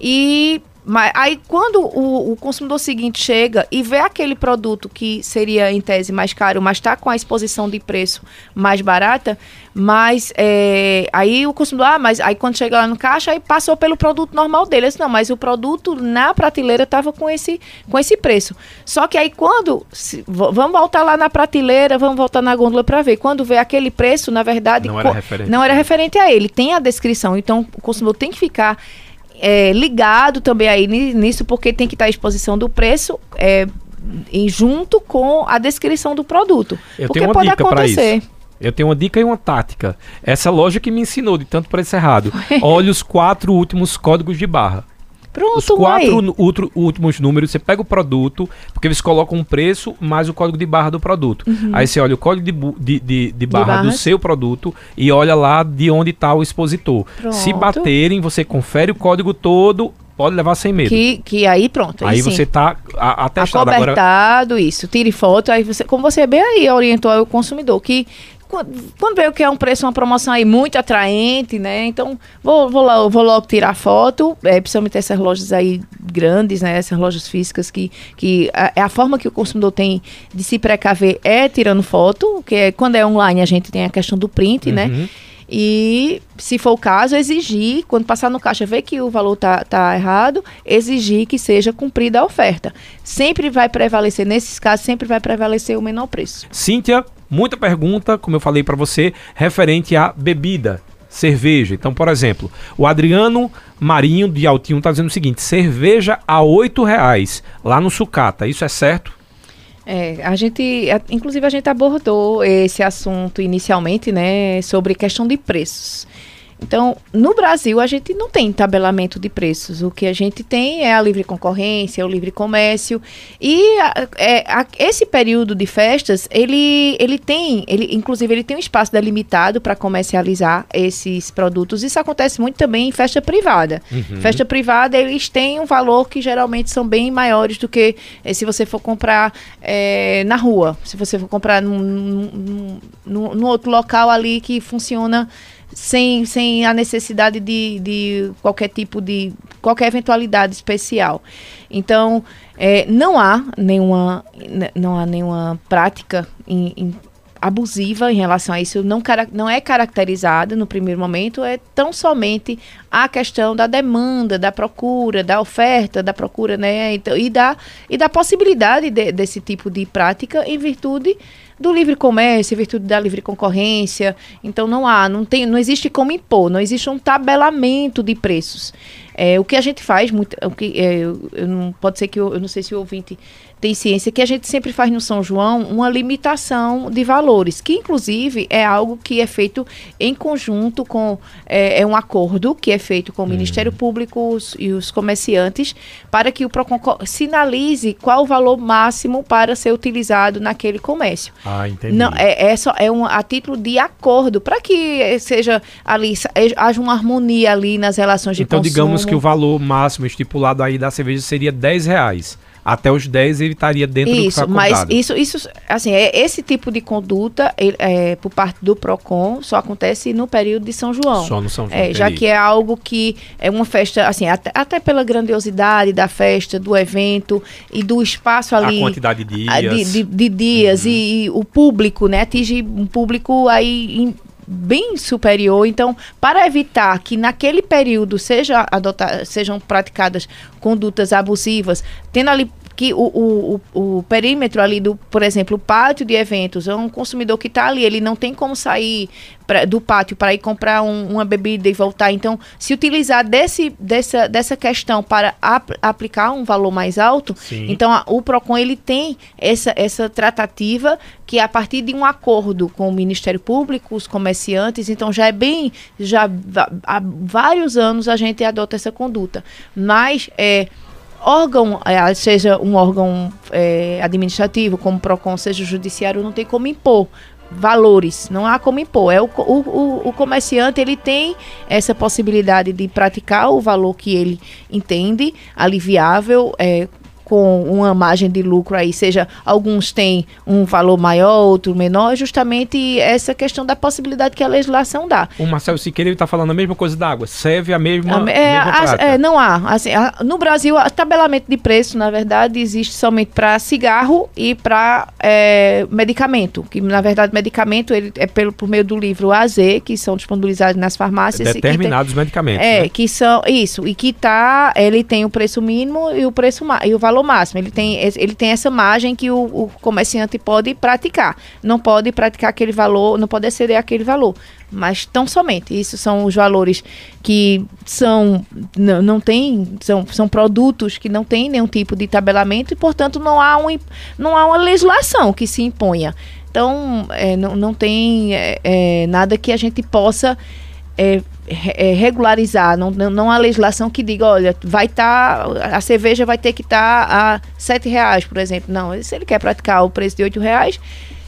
e mas aí quando o, o consumidor seguinte chega e vê aquele produto que seria em tese mais caro, mas está com a exposição de preço mais barata, mas é, aí o consumidor, ah, mas aí quando chega lá no caixa, aí passou pelo produto normal dele. Disse, não, mas o produto na prateleira estava com esse, com esse preço. Só que aí quando, se- vamos voltar lá na prateleira, vamos voltar na gôndola para ver. Quando vê aquele preço, na verdade, Não era co- referente. não era referente a ele. Tem a descrição, então o consumidor tem que ficar é, ligado também aí ni- nisso, porque tem que estar à exposição do preço é, em junto com a descrição do produto. Eu porque pode acontecer. Eu tenho uma dica e uma tática. Essa loja que me ensinou de tanto preço errado. (laughs) Olha os quatro últimos códigos de barra. Pronto, Os quatro outro- últimos números, você pega o produto, porque eles colocam um preço mais o código de barra do produto. Aí você olha o código de, de, de- de barra do seu produto e olha lá de onde está o expositor. Se Pronto. baterem, você confere o código todo, pode levar sem medo. Que, que aí pronto. aí você tá a- atestado. Agora, acobertado, isso. Tire foto, aí você, como você bem aí orientou o consumidor, que quando, o que é um preço, uma promoção aí muito atraente, né? Então, vou, vou, lá, vou logo tirar foto, é, principalmente essas lojas aí grandes, né? Essas lojas físicas que, que a, é a forma que o consumidor tem de se precaver é tirando foto, que é, quando é online a gente tem a questão do print, né? Uhum. E, se for o caso, exigir, quando passar no caixa, ver que o valor tá, tá errado, exigir que seja cumprida a oferta. Sempre vai prevalecer, nesses casos, sempre vai prevalecer o menor preço. Cíntia, muita pergunta, como eu falei pra você, referente à bebida, cerveja. Então, por exemplo, o Adriano Marinho de Altinho tá dizendo o seguinte: cerveja a R$ reais lá no Sucata. Isso é certo? É, a gente, inclusive a gente abordou esse assunto inicialmente, né, sobre questão de preços. Então, no Brasil, a gente não tem tabelamento de preços. O que a gente tem é a livre concorrência, o livre comércio. E a- é, a- esse período de festas, ele, ele tem, ele, inclusive, ele tem um espaço delimitado para comercializar esses produtos. Isso acontece muito também em festa privada. Festa privada, eles têm um valor que geralmente são bem maiores do que eh, se você for comprar eh, na rua. Se você for comprar num, num, num- num outro local ali que funciona sem, sem a necessidade de, de qualquer tipo de. qualquer eventualidade especial. Então, eh, não há nenhuma, não há nenhuma prática em- em- abusiva em relação a isso, não, não é caracterizada no primeiro momento, é tão somente a questão da demanda, da procura, da oferta, da procura, né? Então, e, da, e da possibilidade de- desse tipo de prática em virtude do livre comércio, em virtude da livre concorrência. Então não há, não tem, não existe como impor, não existe um tabelamento de preços. É, o que a gente faz, muito, o que, é, eu, eu não, pode ser que eu, eu não sei se o ouvinte tem ciência, que a gente sempre faz no São João uma limitação de valores, que inclusive é algo que é feito em conjunto com, é, é um acordo que é feito com o Ministério Público os- e os comerciantes, para que o PROCON co- sinalize qual o valor máximo para ser utilizado naquele comércio. Ah, entendi. Não, é, é, só, é um, a título de acordo, para que eh, seja ali, eh, haja uma harmonia ali nas relações de então, consumo. digamos que o valor máximo estipulado aí da cerveja seria 10 reais. Até os 10 ele estaria dentro do que Isso, mas isso, isso, assim, é, esse tipo de conduta, é, por parte do PROCON, só acontece no período de São João. Só no São João. É, já que é algo que é uma festa, assim, até, até pela grandiosidade da festa, do evento e do espaço ali. A quantidade de dias. Uhum. de, de- de dias e, e o público, né? Atinge um público aí em- bem superior. Então, para evitar que naquele período seja adota- sejam praticadas condutas abusivas, tendo ali que o, o, o, o perímetro ali do, por exemplo, o pátio de eventos, é um consumidor que está ali, ele não tem como sair pra- do pátio para ir comprar um- uma bebida e voltar. Então, se utilizar desse, dessa, dessa questão para ap- aplicar um valor mais alto, Sim. então a- o PROCON ele tem essa, essa tratativa que é a partir de um acordo com o Ministério Público, os comerciantes, então já é bem, já há vários anos a gente adota essa conduta. Mas é, órgão, eh, seja um órgão eh, administrativo, como o PROCON, seja o judiciário, não tem como impor. valores, não há como impor. É o, o, o, comerciante ele tem essa possibilidade de praticar o valor que ele entende aliviável, é, com uma margem de lucro aí, seja alguns têm um valor maior, outro menor, é justamente essa questão da possibilidade que a legislação dá. O Marcelo Siqueira está falando a mesma coisa da água, serve a mesma, é, mesma é, não há. Assim, a, no Brasil, o tabelamento de preço, na verdade, existe somente para cigarro e para é, medicamento, que na verdade medicamento ele é pelo, por meio do livro AZ, que são disponibilizados nas farmácias. Determinados tem, medicamentos. É, né? que são, isso, e que tá, ele tem o preço mínimo e o preço e o valor valor máximo. Ele tem, ele tem essa margem que o, o comerciante pode praticar. Não pode praticar aquele valor, não pode exceder aquele valor mas tão somente. Isso são os valores que são não, não tem, são, são produtos que não têm nenhum tipo de tabelamento e, portanto, não há, um, não há uma legislação que se imponha. Então, é, não, não tem é, é, nada que a gente possa é, é, regularizar, não, não há legislação que diga, olha, vai estar, tá, a cerveja vai ter que estar tá a sete reais, por exemplo. Não, se ele quer praticar o preço de oito reais,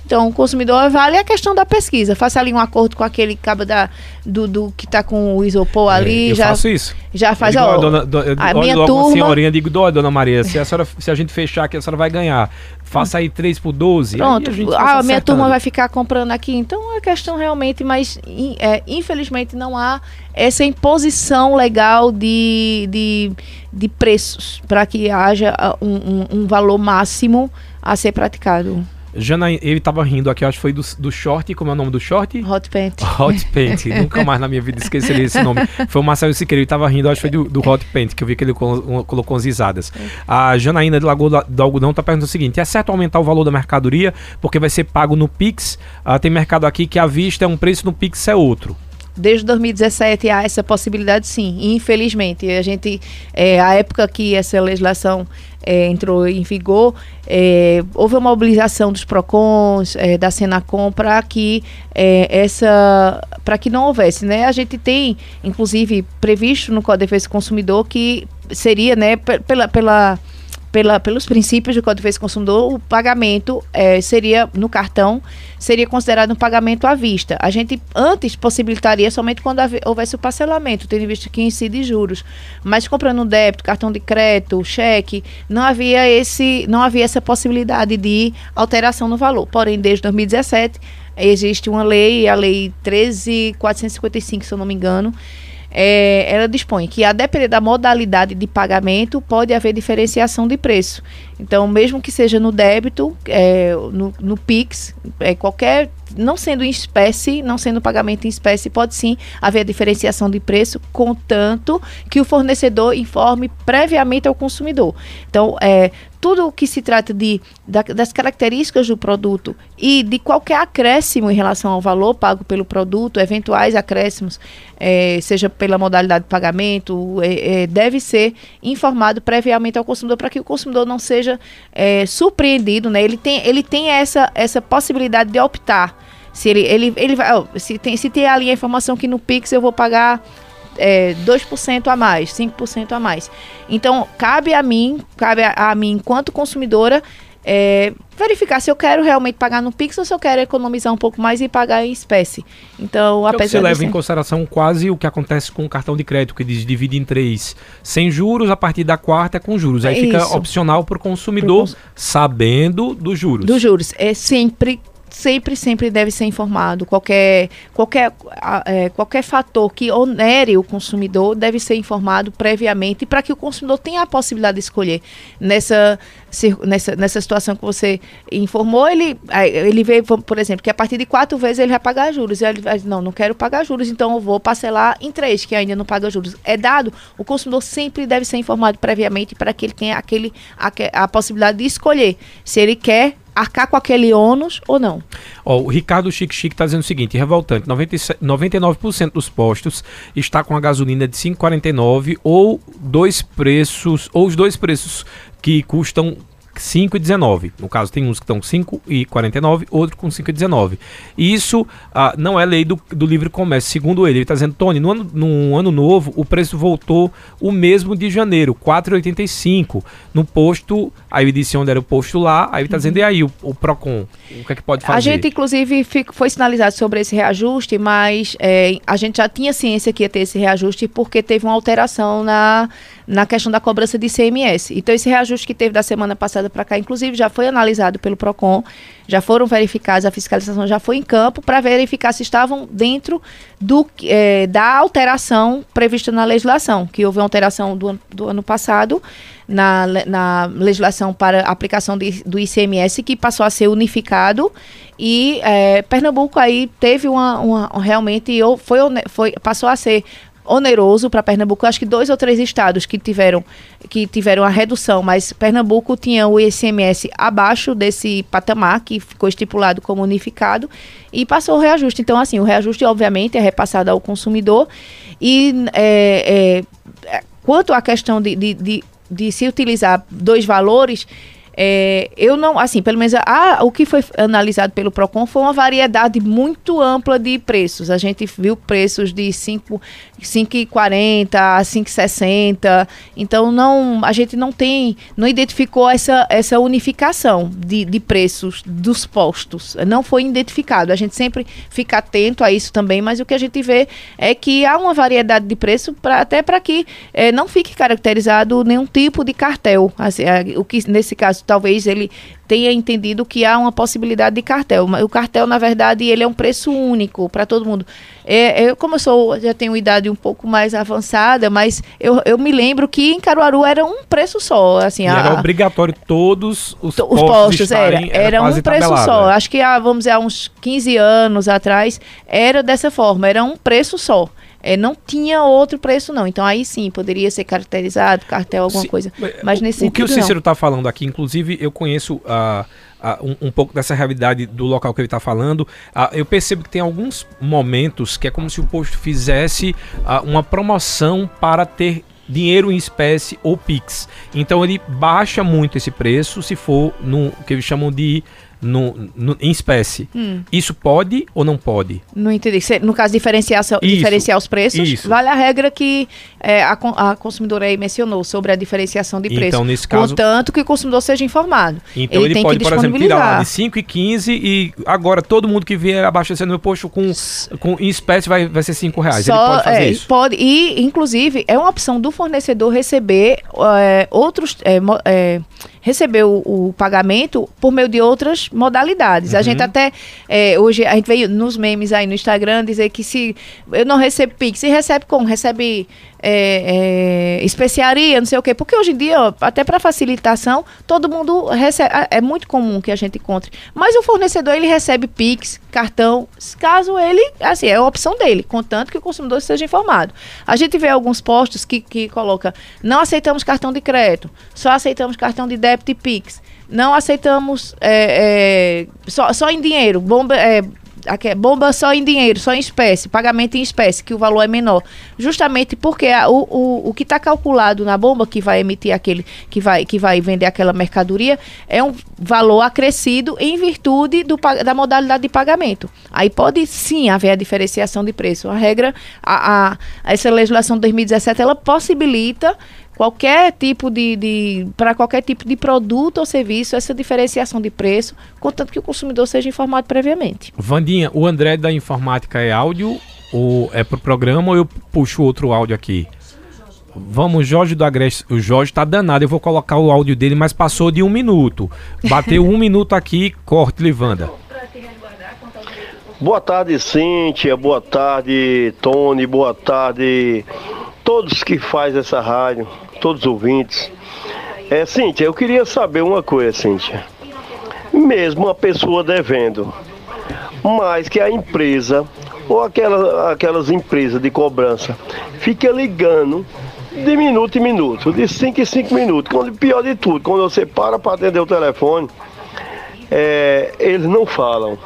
então, o consumidor vale a questão da pesquisa. Faça ali um acordo com aquele cabo da, do, do que está com o isopor é, ali. Eu já, faço isso. Já faz, digo, ó, dona, do, a minha turma... senhorinha, digo, dói, dona Maria, se a, senhora, se a gente fechar aqui, a senhora vai ganhar. Faça aí 3 por 12. Pronto, a, a minha turma vai ficar comprando aqui. Então, é questão realmente, mas é, infelizmente não há essa imposição legal de, de, de preços para que haja um, um, um valor máximo a ser praticado. Jana, ele tava rindo aqui, acho que foi do, do short, como é o nome do short? Hot Paint. Hot Paint, (laughs) nunca mais na minha vida esqueceria esse nome. Foi o Marcelo Siqueira, ele tava rindo, acho que foi do, do Hot Paint, que eu vi que ele colo, colocou as risadas. A Janaína de Lagoa do Algodão tá perguntando o seguinte, é certo aumentar o valor da mercadoria, porque vai ser pago no Pix? Ah, tem mercado aqui que a vista é um preço, no Pix é outro desde 2017 há essa possibilidade sim, infelizmente. A gente, é, a época que essa legislação é, entrou em vigor, é, houve uma mobilização dos PROCONs, é, da Senacom, para que é, essa para que não houvesse. Né? A gente tem, inclusive, previsto no Código de Defesa do Consumidor que seria né, pela, pela pela, pelos princípios do Código de Defesa do Consumidor, o pagamento é, seria no cartão, seria considerado um pagamento à vista. A gente antes possibilitaria somente quando houvesse o parcelamento, tendo visto que incide juros. Mas comprando um débito, cartão de crédito, cheque, não havia esse, não havia essa possibilidade de alteração no valor. Porém, desde 2017 existe uma lei, a lei 13455, se eu não me engano, é, ela dispõe que, a depender da modalidade de pagamento, pode haver diferenciação de preço. Então, mesmo que seja no débito, é, no, no PIX, é, qualquer, não sendo em espécie, não sendo pagamento em espécie, pode sim haver diferenciação de preço, contanto que o fornecedor informe previamente ao consumidor. Então, é, tudo o que se trata de, da, das características do produto e de qualquer acréscimo em relação ao valor pago pelo produto, eventuais acréscimos, é, seja pela modalidade de pagamento, é, é, deve ser informado previamente ao consumidor para que o consumidor não seja é, surpreendido, né? Ele tem, ele tem essa, essa possibilidade de optar. Se ele, ele, ele vai, se, tem, se tem ali a informação que no Pix eu vou pagar é, 2% a mais, 5% a mais. Então, cabe a mim, cabe a, a mim, enquanto consumidora, é, verificar se eu quero realmente pagar no Pix ou se eu quero economizar um pouco mais e pagar em espécie. Então, então apesar você leva em consideração quase o que acontece com o cartão de crédito, que diz divide em três, sem juros, a partir da quarta é com juros. Aí fica opcional para o consumidor, cons... sabendo dos juros. Dos juros. É sempre sempre, sempre deve ser informado. Qualquer, qualquer, é, qualquer fator que onere o consumidor deve ser informado previamente para que o consumidor tenha a possibilidade de escolher. Nessa, nessa, nessa situação que você informou, ele, ele vê, por exemplo, que a partir de quatro vezes ele vai pagar juros. E ele vai não, não quero pagar juros, então eu vou parcelar em três, que ainda não paga juros. É dado, o consumidor sempre deve ser informado previamente para que ele tenha aquele, a, a possibilidade de escolher se ele quer arcar com aquele ônus ou não. O Ricardo Chique Chique está dizendo o seguinte, revoltante, 97, 99% dos postos está com a gasolina de 5,49 ou dois preços, ou os dois preços que custam 5,19. No caso, tem uns que estão 5,49, outro com 5,19. E isso ah, não é lei do, do livre comércio, segundo ele. Ele está dizendo, Tony, no ano, no ano novo, o preço voltou o mesmo de janeiro, 4,85. No posto, aí ele disse onde era o posto lá, aí ele está dizendo, e aí, o, o, PROCON, o que é que pode fazer? A gente, inclusive, fico, foi sinalizado sobre esse reajuste, mas é, a gente já tinha ciência que ia ter esse reajuste porque teve uma alteração na, na questão da cobrança de ICMS. Então, esse reajuste que teve da semana passada para cá, inclusive, já foi analisado pelo PROCON, já foram verificados, a fiscalização já foi em campo para verificar se estavam dentro do, é, da alteração prevista na legislação, que houve uma alteração do, do ano passado na, na legislação para aplicação de, do ICMS, que passou a ser unificado. E é, Pernambuco aí teve uma, uma realmente foi, foi passou a ser oneroso para Pernambuco. Acho que dois ou três estados que tiveram que tiveram a redução, mas Pernambuco tinha o ICMS abaixo desse patamar que ficou estipulado como unificado e passou o reajuste. Então, assim, o reajuste obviamente é repassado ao consumidor e é, é, quanto à questão de, de, de, de se utilizar dois valores é, eu não, assim, pelo menos o que foi analisado pelo PROCON foi uma variedade muito ampla de preços. A gente viu preços de 5,40 a 5,60. Então, não, a gente não tem, não identificou essa, essa unificação de, de preços dos postos. Não foi identificado. A gente sempre fica atento a isso também, mas o que a gente vê é que há uma variedade de preço pra, até para que é, não fique caracterizado nenhum tipo de cartel. Assim, o que nesse caso talvez ele tenha entendido que há uma possibilidade de cartel. O cartel, na verdade, ele é um preço único para todo mundo. É, eu, como eu sou, já tenho idade um pouco mais avançada, mas eu, eu me lembro que em Caruaru era um preço só. Assim, a, era obrigatório todos os, os postos, postos era, era, era um preço tabelado, só. É. Acho que há, vamos dizer, há uns 15 anos atrás, era dessa forma, era um preço só. É, não tinha outro preço, não. Então aí sim, poderia ser caracterizado, cartel, alguma sim, coisa. Mas nesse O que o Cícero está falando aqui, inclusive, eu conheço uh, uh, um, um, pouco dessa realidade do local que ele está falando. Uh, eu percebo que tem alguns momentos que é como se o posto fizesse uma promoção para ter dinheiro em espécie ou Pix. Então ele baixa muito esse preço se for no que eles chamam de no, no, em espécie. Hum. Isso pode ou não pode? Não entendi. No caso, diferenciar, diferenciar os preços, Isso. vale a regra que é, a, a consumidora aí mencionou sobre a diferenciação de preço. Então, nesse caso... Contanto que o consumidor seja informado. Então, ele, ele pode, por exemplo, tirar de 5 e 15 e agora todo mundo que vier abastecendo meu posto com, com em espécie vai, vai ser 5 reais. Só, ele pode fazer é, isso? Pode. E, inclusive, é uma opção do fornecedor receber é, outros... É, receber o, o, pagamento por meio de outras modalidades. Uhum. A gente até, é, hoje, a gente veio nos memes aí no Instagram dizer que se eu não recebo Pix, se recebe como? Recebe é, é, especiaria, não sei o quê. Porque hoje em dia, até para facilitação, todo mundo recebe. É muito comum que a gente encontre. Mas o fornecedor, ele recebe Pix, cartão, caso ele, assim, é a opção dele, contanto que o consumidor esteja informado. A gente vê alguns postos que, que coloca, não aceitamos cartão de crédito, só aceitamos cartão de débito e Pix. Não aceitamos é, é, só, só em dinheiro, bomba, é bomba só em dinheiro, só em espécie, pagamento em espécie, que o valor é menor. Justamente porque a, o, o, o que está calculado na bomba que vai emitir aquele, que vai, que vai vender aquela mercadoria, é um valor acrescido em virtude do, da modalidade de pagamento. Aí pode sim haver a diferenciação de preço. A regra, a, a essa legislação de 2017, ela possibilita qualquer tipo de, de para qualquer tipo de produto ou serviço, essa diferenciação de preço, contanto que o consumidor seja informado previamente. Vandinha, o André da informática é áudio ou é pro programa ou eu puxo outro áudio aqui? Vamos, Jorge do Agreste. O Jorge tá danado. Eu vou colocar o áudio dele, mas passou de um minuto. Bateu um (laughs) minuto aqui, corte, Livanda. Boa tarde, Cíntia. Boa tarde, Tony. Boa tarde, todos que faz essa rádio todos os ouvintes. É, Cíntia, eu queria saber uma coisa, Cíntia. Mesmo a pessoa devendo, mas que a empresa ou aquela, aquelas empresas de cobrança fica ligando de minuto em minuto, de 5 em 5 minutos. Quando, pior de tudo, quando você para para atender o telefone, é, eles não falam.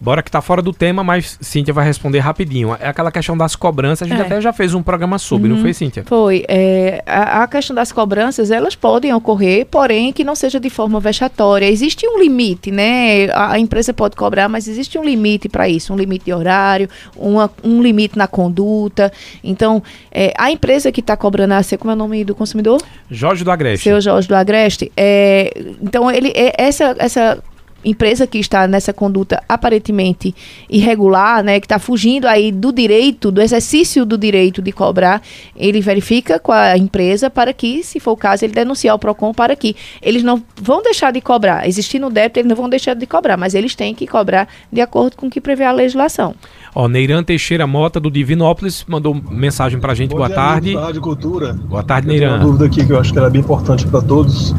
Bora que tá fora do tema, mas Cíntia vai responder rapidinho. É aquela questão das cobranças, a gente É. até já fez um programa sobre, não foi, Cíntia? Foi. é, a, a questão das cobranças, elas podem ocorrer, porém que não seja de forma vexatória. Existe um limite, né? A, a empresa pode cobrar, mas existe um limite para isso, um limite de horário, uma- um limite na conduta. Então, é, a empresa que está cobrando a ser, como é o nome do consumidor? Jorge do Agreste. Seu Jorge do Agreste. É, então, ele, é, essa, essa empresa que está nessa conduta aparentemente irregular, né, que está fugindo aí do direito, do exercício do direito de cobrar, ele verifica com a empresa para que, se for o caso, ele denunciar o PROCON para que eles não vão deixar de cobrar. Existindo débito, eles não vão deixar de cobrar, mas eles têm que cobrar de acordo com o que prevê a legislação. Ó, Neiran Teixeira Mota, do Divinópolis, mandou mensagem pra gente. Bom Boa dia, tarde. Rádio Cultura. Boa tarde, Eu tenho uma Neiran. dúvida aqui que eu acho que ela é bem importante para todos.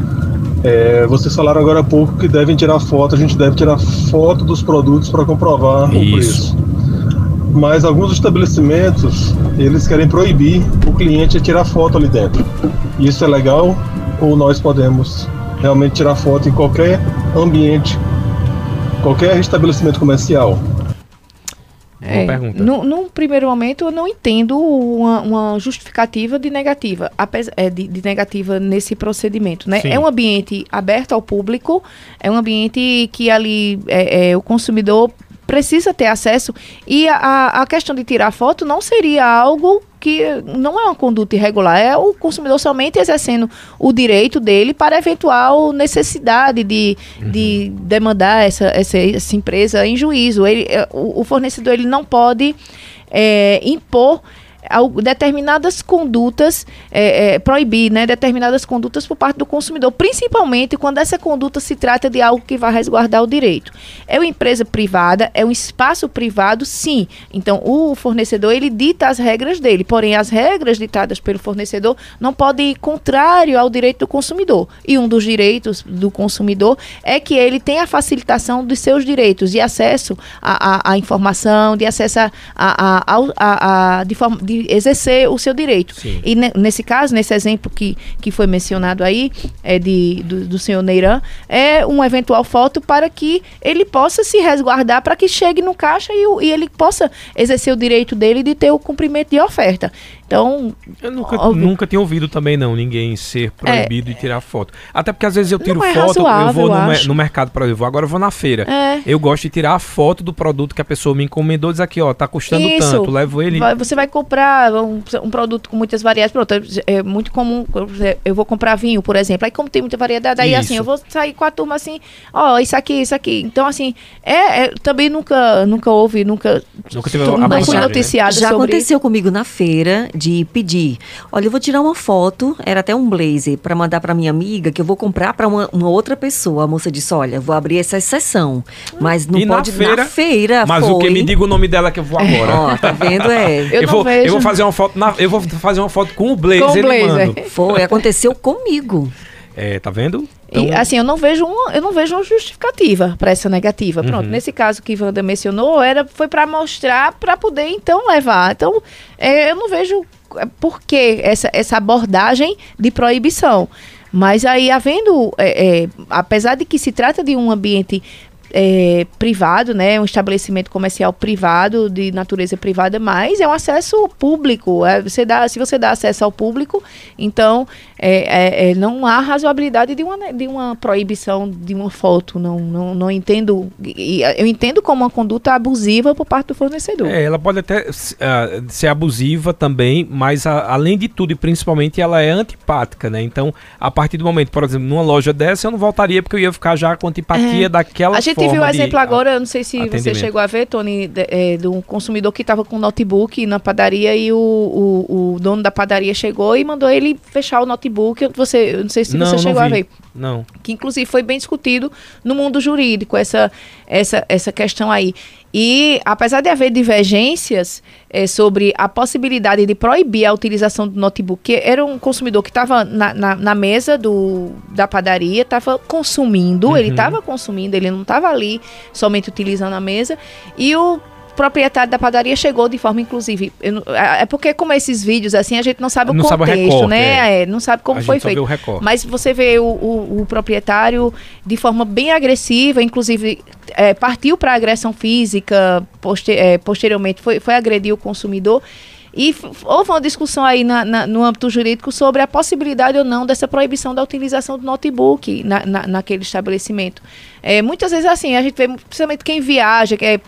É, vocês falaram agora há pouco que devem tirar foto, a gente deve tirar foto dos produtos para comprovar Isso. o preço. Mas alguns estabelecimentos, eles querem proibir o cliente de tirar foto ali dentro. Isso é legal ou nós podemos realmente tirar foto em qualquer ambiente, qualquer estabelecimento comercial? Boa pergunta. Num, num primeiro momento, eu não entendo uma, uma justificativa de negativa, apesar, é, de, de negativa nesse procedimento. Né? Sim. É um ambiente aberto ao público, é um ambiente que ali é, é, o consumidor precisa ter acesso e a, a questão de tirar foto não seria algo que não é uma conduta irregular, é o consumidor somente exercendo o direito dele para eventual necessidade de, de demandar essa, essa, essa empresa em juízo. Ele, é, o, o fornecedor ele não pode é, impor determinadas condutas, é, é, proibir né, determinadas condutas por parte do consumidor, principalmente quando essa conduta se trata de algo que vai resguardar o direito. É uma empresa privada, é um espaço privado, sim. Então, o fornecedor, ele dita as regras dele, porém, as regras ditadas pelo fornecedor não podem ir contrário ao direito do consumidor. E um dos direitos do consumidor é que ele tenha a facilitação dos seus direitos de acesso à, informação, de acesso a, a, a- a- de, forma, de exercer o seu direito. Sim. E ne- nesse caso, nesse exemplo que, que foi mencionado aí, é de, do, do senhor Neiran, é uma eventual foto para que ele possa se resguardar, para que chegue no caixa e, e ele possa exercer o direito dele de ter o cumprimento de oferta. Então, Eu nunca, Óbvio. nunca tinha ouvido também, não, ninguém ser proibido de tirar foto. Até porque às vezes eu tiro Não é foto, eu razoável, vou no, eu mer- acho. no mercado, por exemplo, agora eu vou na feira. É. Eu gosto de tirar a foto do produto que a pessoa me encomendou, diz aqui, ó, tá custando Isso. tanto, levo ele. Você vai comprar um, um produto com muitas variedades. Pronto, é é muito comum. Eu vou comprar vinho, por exemplo. Aí, como tem muita variedade, aí assim, Isso. eu vou sair com a turma assim, ó, isso aqui, isso aqui. Então, assim, é, é- também nunca, nunca houve, nunca. Nunca teve não a fui né? noticiada Já sobre aconteceu comigo na feira de pedir. Olha, eu vou tirar uma foto, era até um blazer, para mandar para minha amiga, que eu vou comprar para uma, uma outra pessoa. A moça disse: Olha, vou abrir essa exceção. Mas não E na pode feira- na feira. Mas foi. o que me diga o nome dela que eu vou agora. Ó, tá vendo? É. (laughs) Eu não vou, vejo. eu vou fazer uma foto na- eu vou fazer uma foto com o blazer, Com o ele blazer. manda. Foi, aconteceu comigo. É, tá vendo? E, assim, eu não vejo uma, eu não vejo uma justificativa para essa negativa. Pronto, Uhum. nesse caso que Wanda mencionou, era foi para mostrar para poder então levar. Então, é, eu não vejo é, por que essa, essa abordagem de proibição. Mas aí, havendo, é, é, apesar de que se trata de um ambiente é, privado, né, um estabelecimento comercial privado, de natureza privada, mas é um acesso público. É, você dá, se você dá acesso ao público, então é, é, é, não há razoabilidade de uma, de uma proibição de uma foto. Não, não, não entendo. Eu entendo como uma conduta abusiva por parte do fornecedor. É, ela pode até ah, ser abusiva também, mas a- além de tudo e principalmente ela é antipática, né? Então, a partir do momento, por exemplo, numa loja dessa eu não voltaria porque eu ia ficar já com antipatia daquela A gente viu um de- exemplo agora, eu não sei se você chegou a ver, Tony, de, é, de um consumidor que estava com um notebook na padaria e o, o, o dono da padaria chegou e mandou ele fechar o notebook. Você, eu não sei se Não, você chegou a ver. Não. que inclusive foi bem discutido no mundo jurídico essa, essa, essa questão aí. E apesar de haver divergências eh, sobre a possibilidade de proibir a utilização do notebook, que era um consumidor que estava na, na, na mesa do, da padaria, estava consumindo, ele Uhum. estava consumindo, ele não estava ali somente utilizando a mesa, e o proprietário da padaria chegou de forma inclusive. não, é porque como esses vídeos assim a gente não sabe o não contexto, sabe o recorte, né? É. não sabe como a foi feito. Mas você vê o, o, o, proprietário de forma bem agressiva, inclusive é, partiu para agressão física, poster, é, posteriormente foi, foi agredir o consumidor. E houve uma discussão aí na, na, no âmbito jurídico sobre a possibilidade ou não dessa proibição da utilização do notebook na, na naquele estabelecimento. É, muitas vezes assim, a gente vê, principalmente quem viaja, que é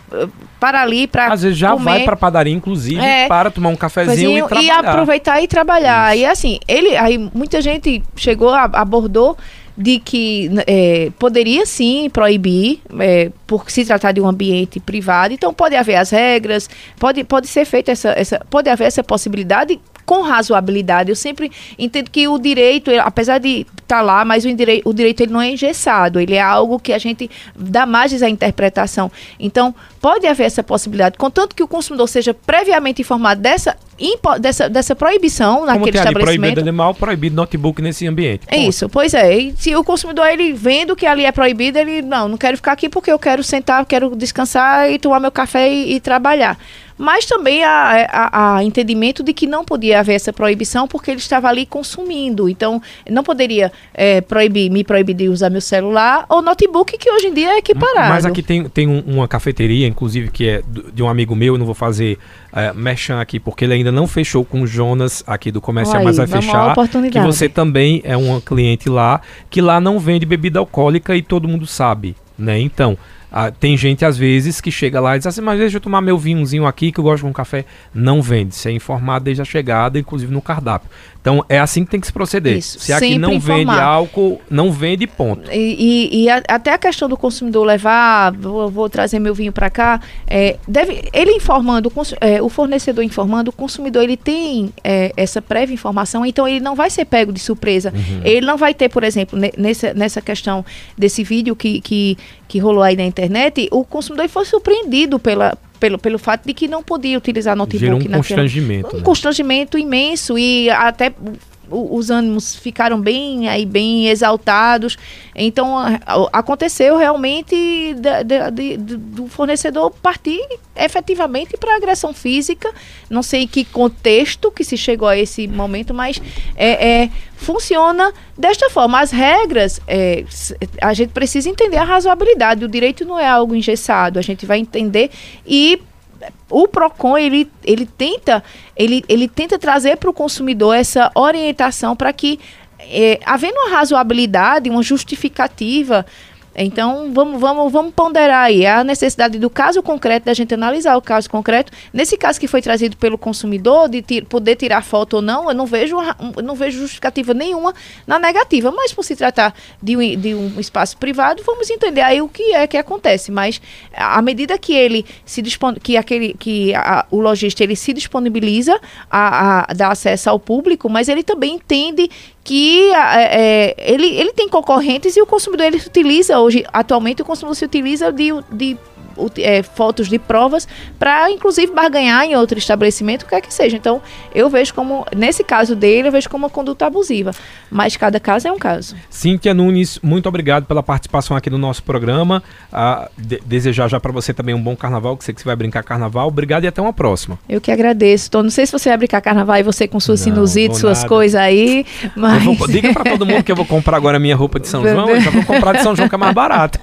para ali para Às vezes já comer, vai para padaria, inclusive, é, para tomar um cafezinho e trabalhar. E aproveitar e trabalhar. Isso. E assim, ele, aí muita gente chegou, abordou de que é, poderia sim proibir, é, por se tratar de um ambiente privado. Então pode haver as regras, pode, pode ser feita essa, essa, pode haver essa possibilidade com razoabilidade. Eu sempre entendo que o direito, apesar de estar tá lá, mas o direito, o direito ele não é engessado, ele é algo que a gente dá margens à interpretação. Então, pode haver essa possibilidade, contanto que o consumidor seja previamente informado dessa, dessa, dessa proibição Como naquele estabelecimento. proibido animal, proibido notebook nesse ambiente. É isso, pois é. E se o consumidor, ele vendo que ali é proibido, ele, não, não quero ficar aqui porque eu quero sentar, quero descansar e tomar meu café e, e trabalhar mas também há, há, há, entendimento de que não podia haver essa proibição porque ele estava ali consumindo. Então, não poderia é, proibir, me proibir de usar meu celular ou notebook, que hoje em dia é equiparado. Mas aqui tem, tem um, uma cafeteria, inclusive, que é de um amigo meu, eu não vou fazer é, mechan aqui, porque ele ainda não fechou com o Jonas aqui do Comercial, Aí, mas vai fechar. Que você também é um cliente lá, que lá não vende bebida alcoólica e todo mundo sabe, né? Então, ah, tem gente, às vezes, que chega lá e diz assim, mas deixa eu tomar meu vinhozinho aqui, que eu gosto de um café. Não vende. Você é informado desde a chegada, inclusive no cardápio. Então, é assim que tem que se proceder. Isso, se aqui não informar. vende álcool, não vende ponto. E, e, e a, até a questão do consumidor levar, vou, vou trazer meu vinho para cá, é, deve, ele informando, é, o fornecedor informando, o consumidor ele tem é, essa prévia informação, então ele não vai ser pego de surpresa. Uhum. Ele não vai ter, por exemplo, nessa, nessa questão desse vídeo que, que, que rolou aí na internet, o consumidor foi surpreendido pela, pelo, pelo fato de que não podia utilizar notebook. Gerou um constrangimento. Um né? constrangimento imenso e até os ânimos ficaram bem aí bem exaltados. Então aconteceu realmente do fornecedor partir efetivamente para agressão física. Não sei em que contexto que se chegou a esse momento, mas é, é funciona desta forma. As regras, é, a gente precisa entender a razoabilidade. O direito não é algo engessado. A gente vai entender e o Procon ele, ele tenta ele, ele tenta trazer para o consumidor essa orientação para que é, havendo uma razoabilidade, uma justificativa então, vamos, vamos, vamos ponderar aí a necessidade do caso concreto, da gente analisar o caso concreto. Nesse caso que foi trazido pelo consumidor, de tir, poder tirar foto ou não, eu não vejo, não vejo justificativa nenhuma na negativa. Mas, por se tratar de um, de um espaço privado, vamos entender aí o que é que acontece. Mas, à medida que ele se que aquele que a, o lojista ele se disponibiliza a, a dar acesso ao público, mas ele também entende que é, ele, ele tem concorrentes e o consumidor ele utiliza hoje, atualmente o consumidor se utiliza de, de é, fotos de provas para inclusive barganhar em outro estabelecimento, o que é que seja. Então, eu vejo como, nesse caso dele, eu vejo como uma conduta abusiva. Mas cada caso é um caso. Cíntia Nunes, muito obrigado pela participação aqui no nosso programa. Ah, de desejar já para você também um bom carnaval, que sei que você vai brincar carnaval. Obrigado e até uma próxima. Eu que agradeço. Tô, não sei se você vai brincar carnaval e você com suas sinusites, suas coisas aí, mas... Vou, diga para todo mundo que eu vou comprar agora a minha roupa de São João. Eu já vou comprar de São João, que é mais barato.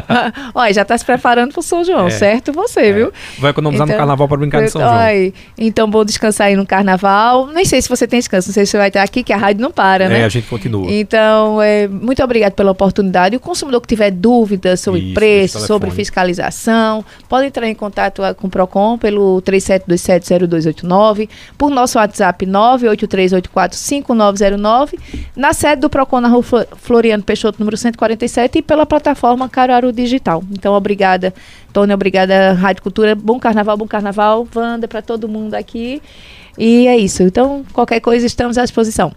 (laughs) Olha, já está se preparando para são João, é. certo você, é. viu? Vai economizar então, no carnaval para brincar de São João. Ai, então vou descansar aí no carnaval. Nem sei se você tem descanso, não sei se você vai estar aqui, que a rádio não para, né? É, a gente continua. Então, é, muito obrigado pela oportunidade. O consumidor que tiver dúvidas sobre Isso, preço, sobre fiscalização, pode entrar em contato com o PROCON pelo 37270289, por nosso WhatsApp 983845909, na sede do PROCON na rua Floriano Peixoto, número 147, e pela plataforma Caruaru Digital. Então, obrigada, Tônia, obrigada, Rádio Cultura. Bom carnaval, bom carnaval. Wanda, para todo mundo aqui. E é isso. Então, qualquer coisa, estamos à disposição.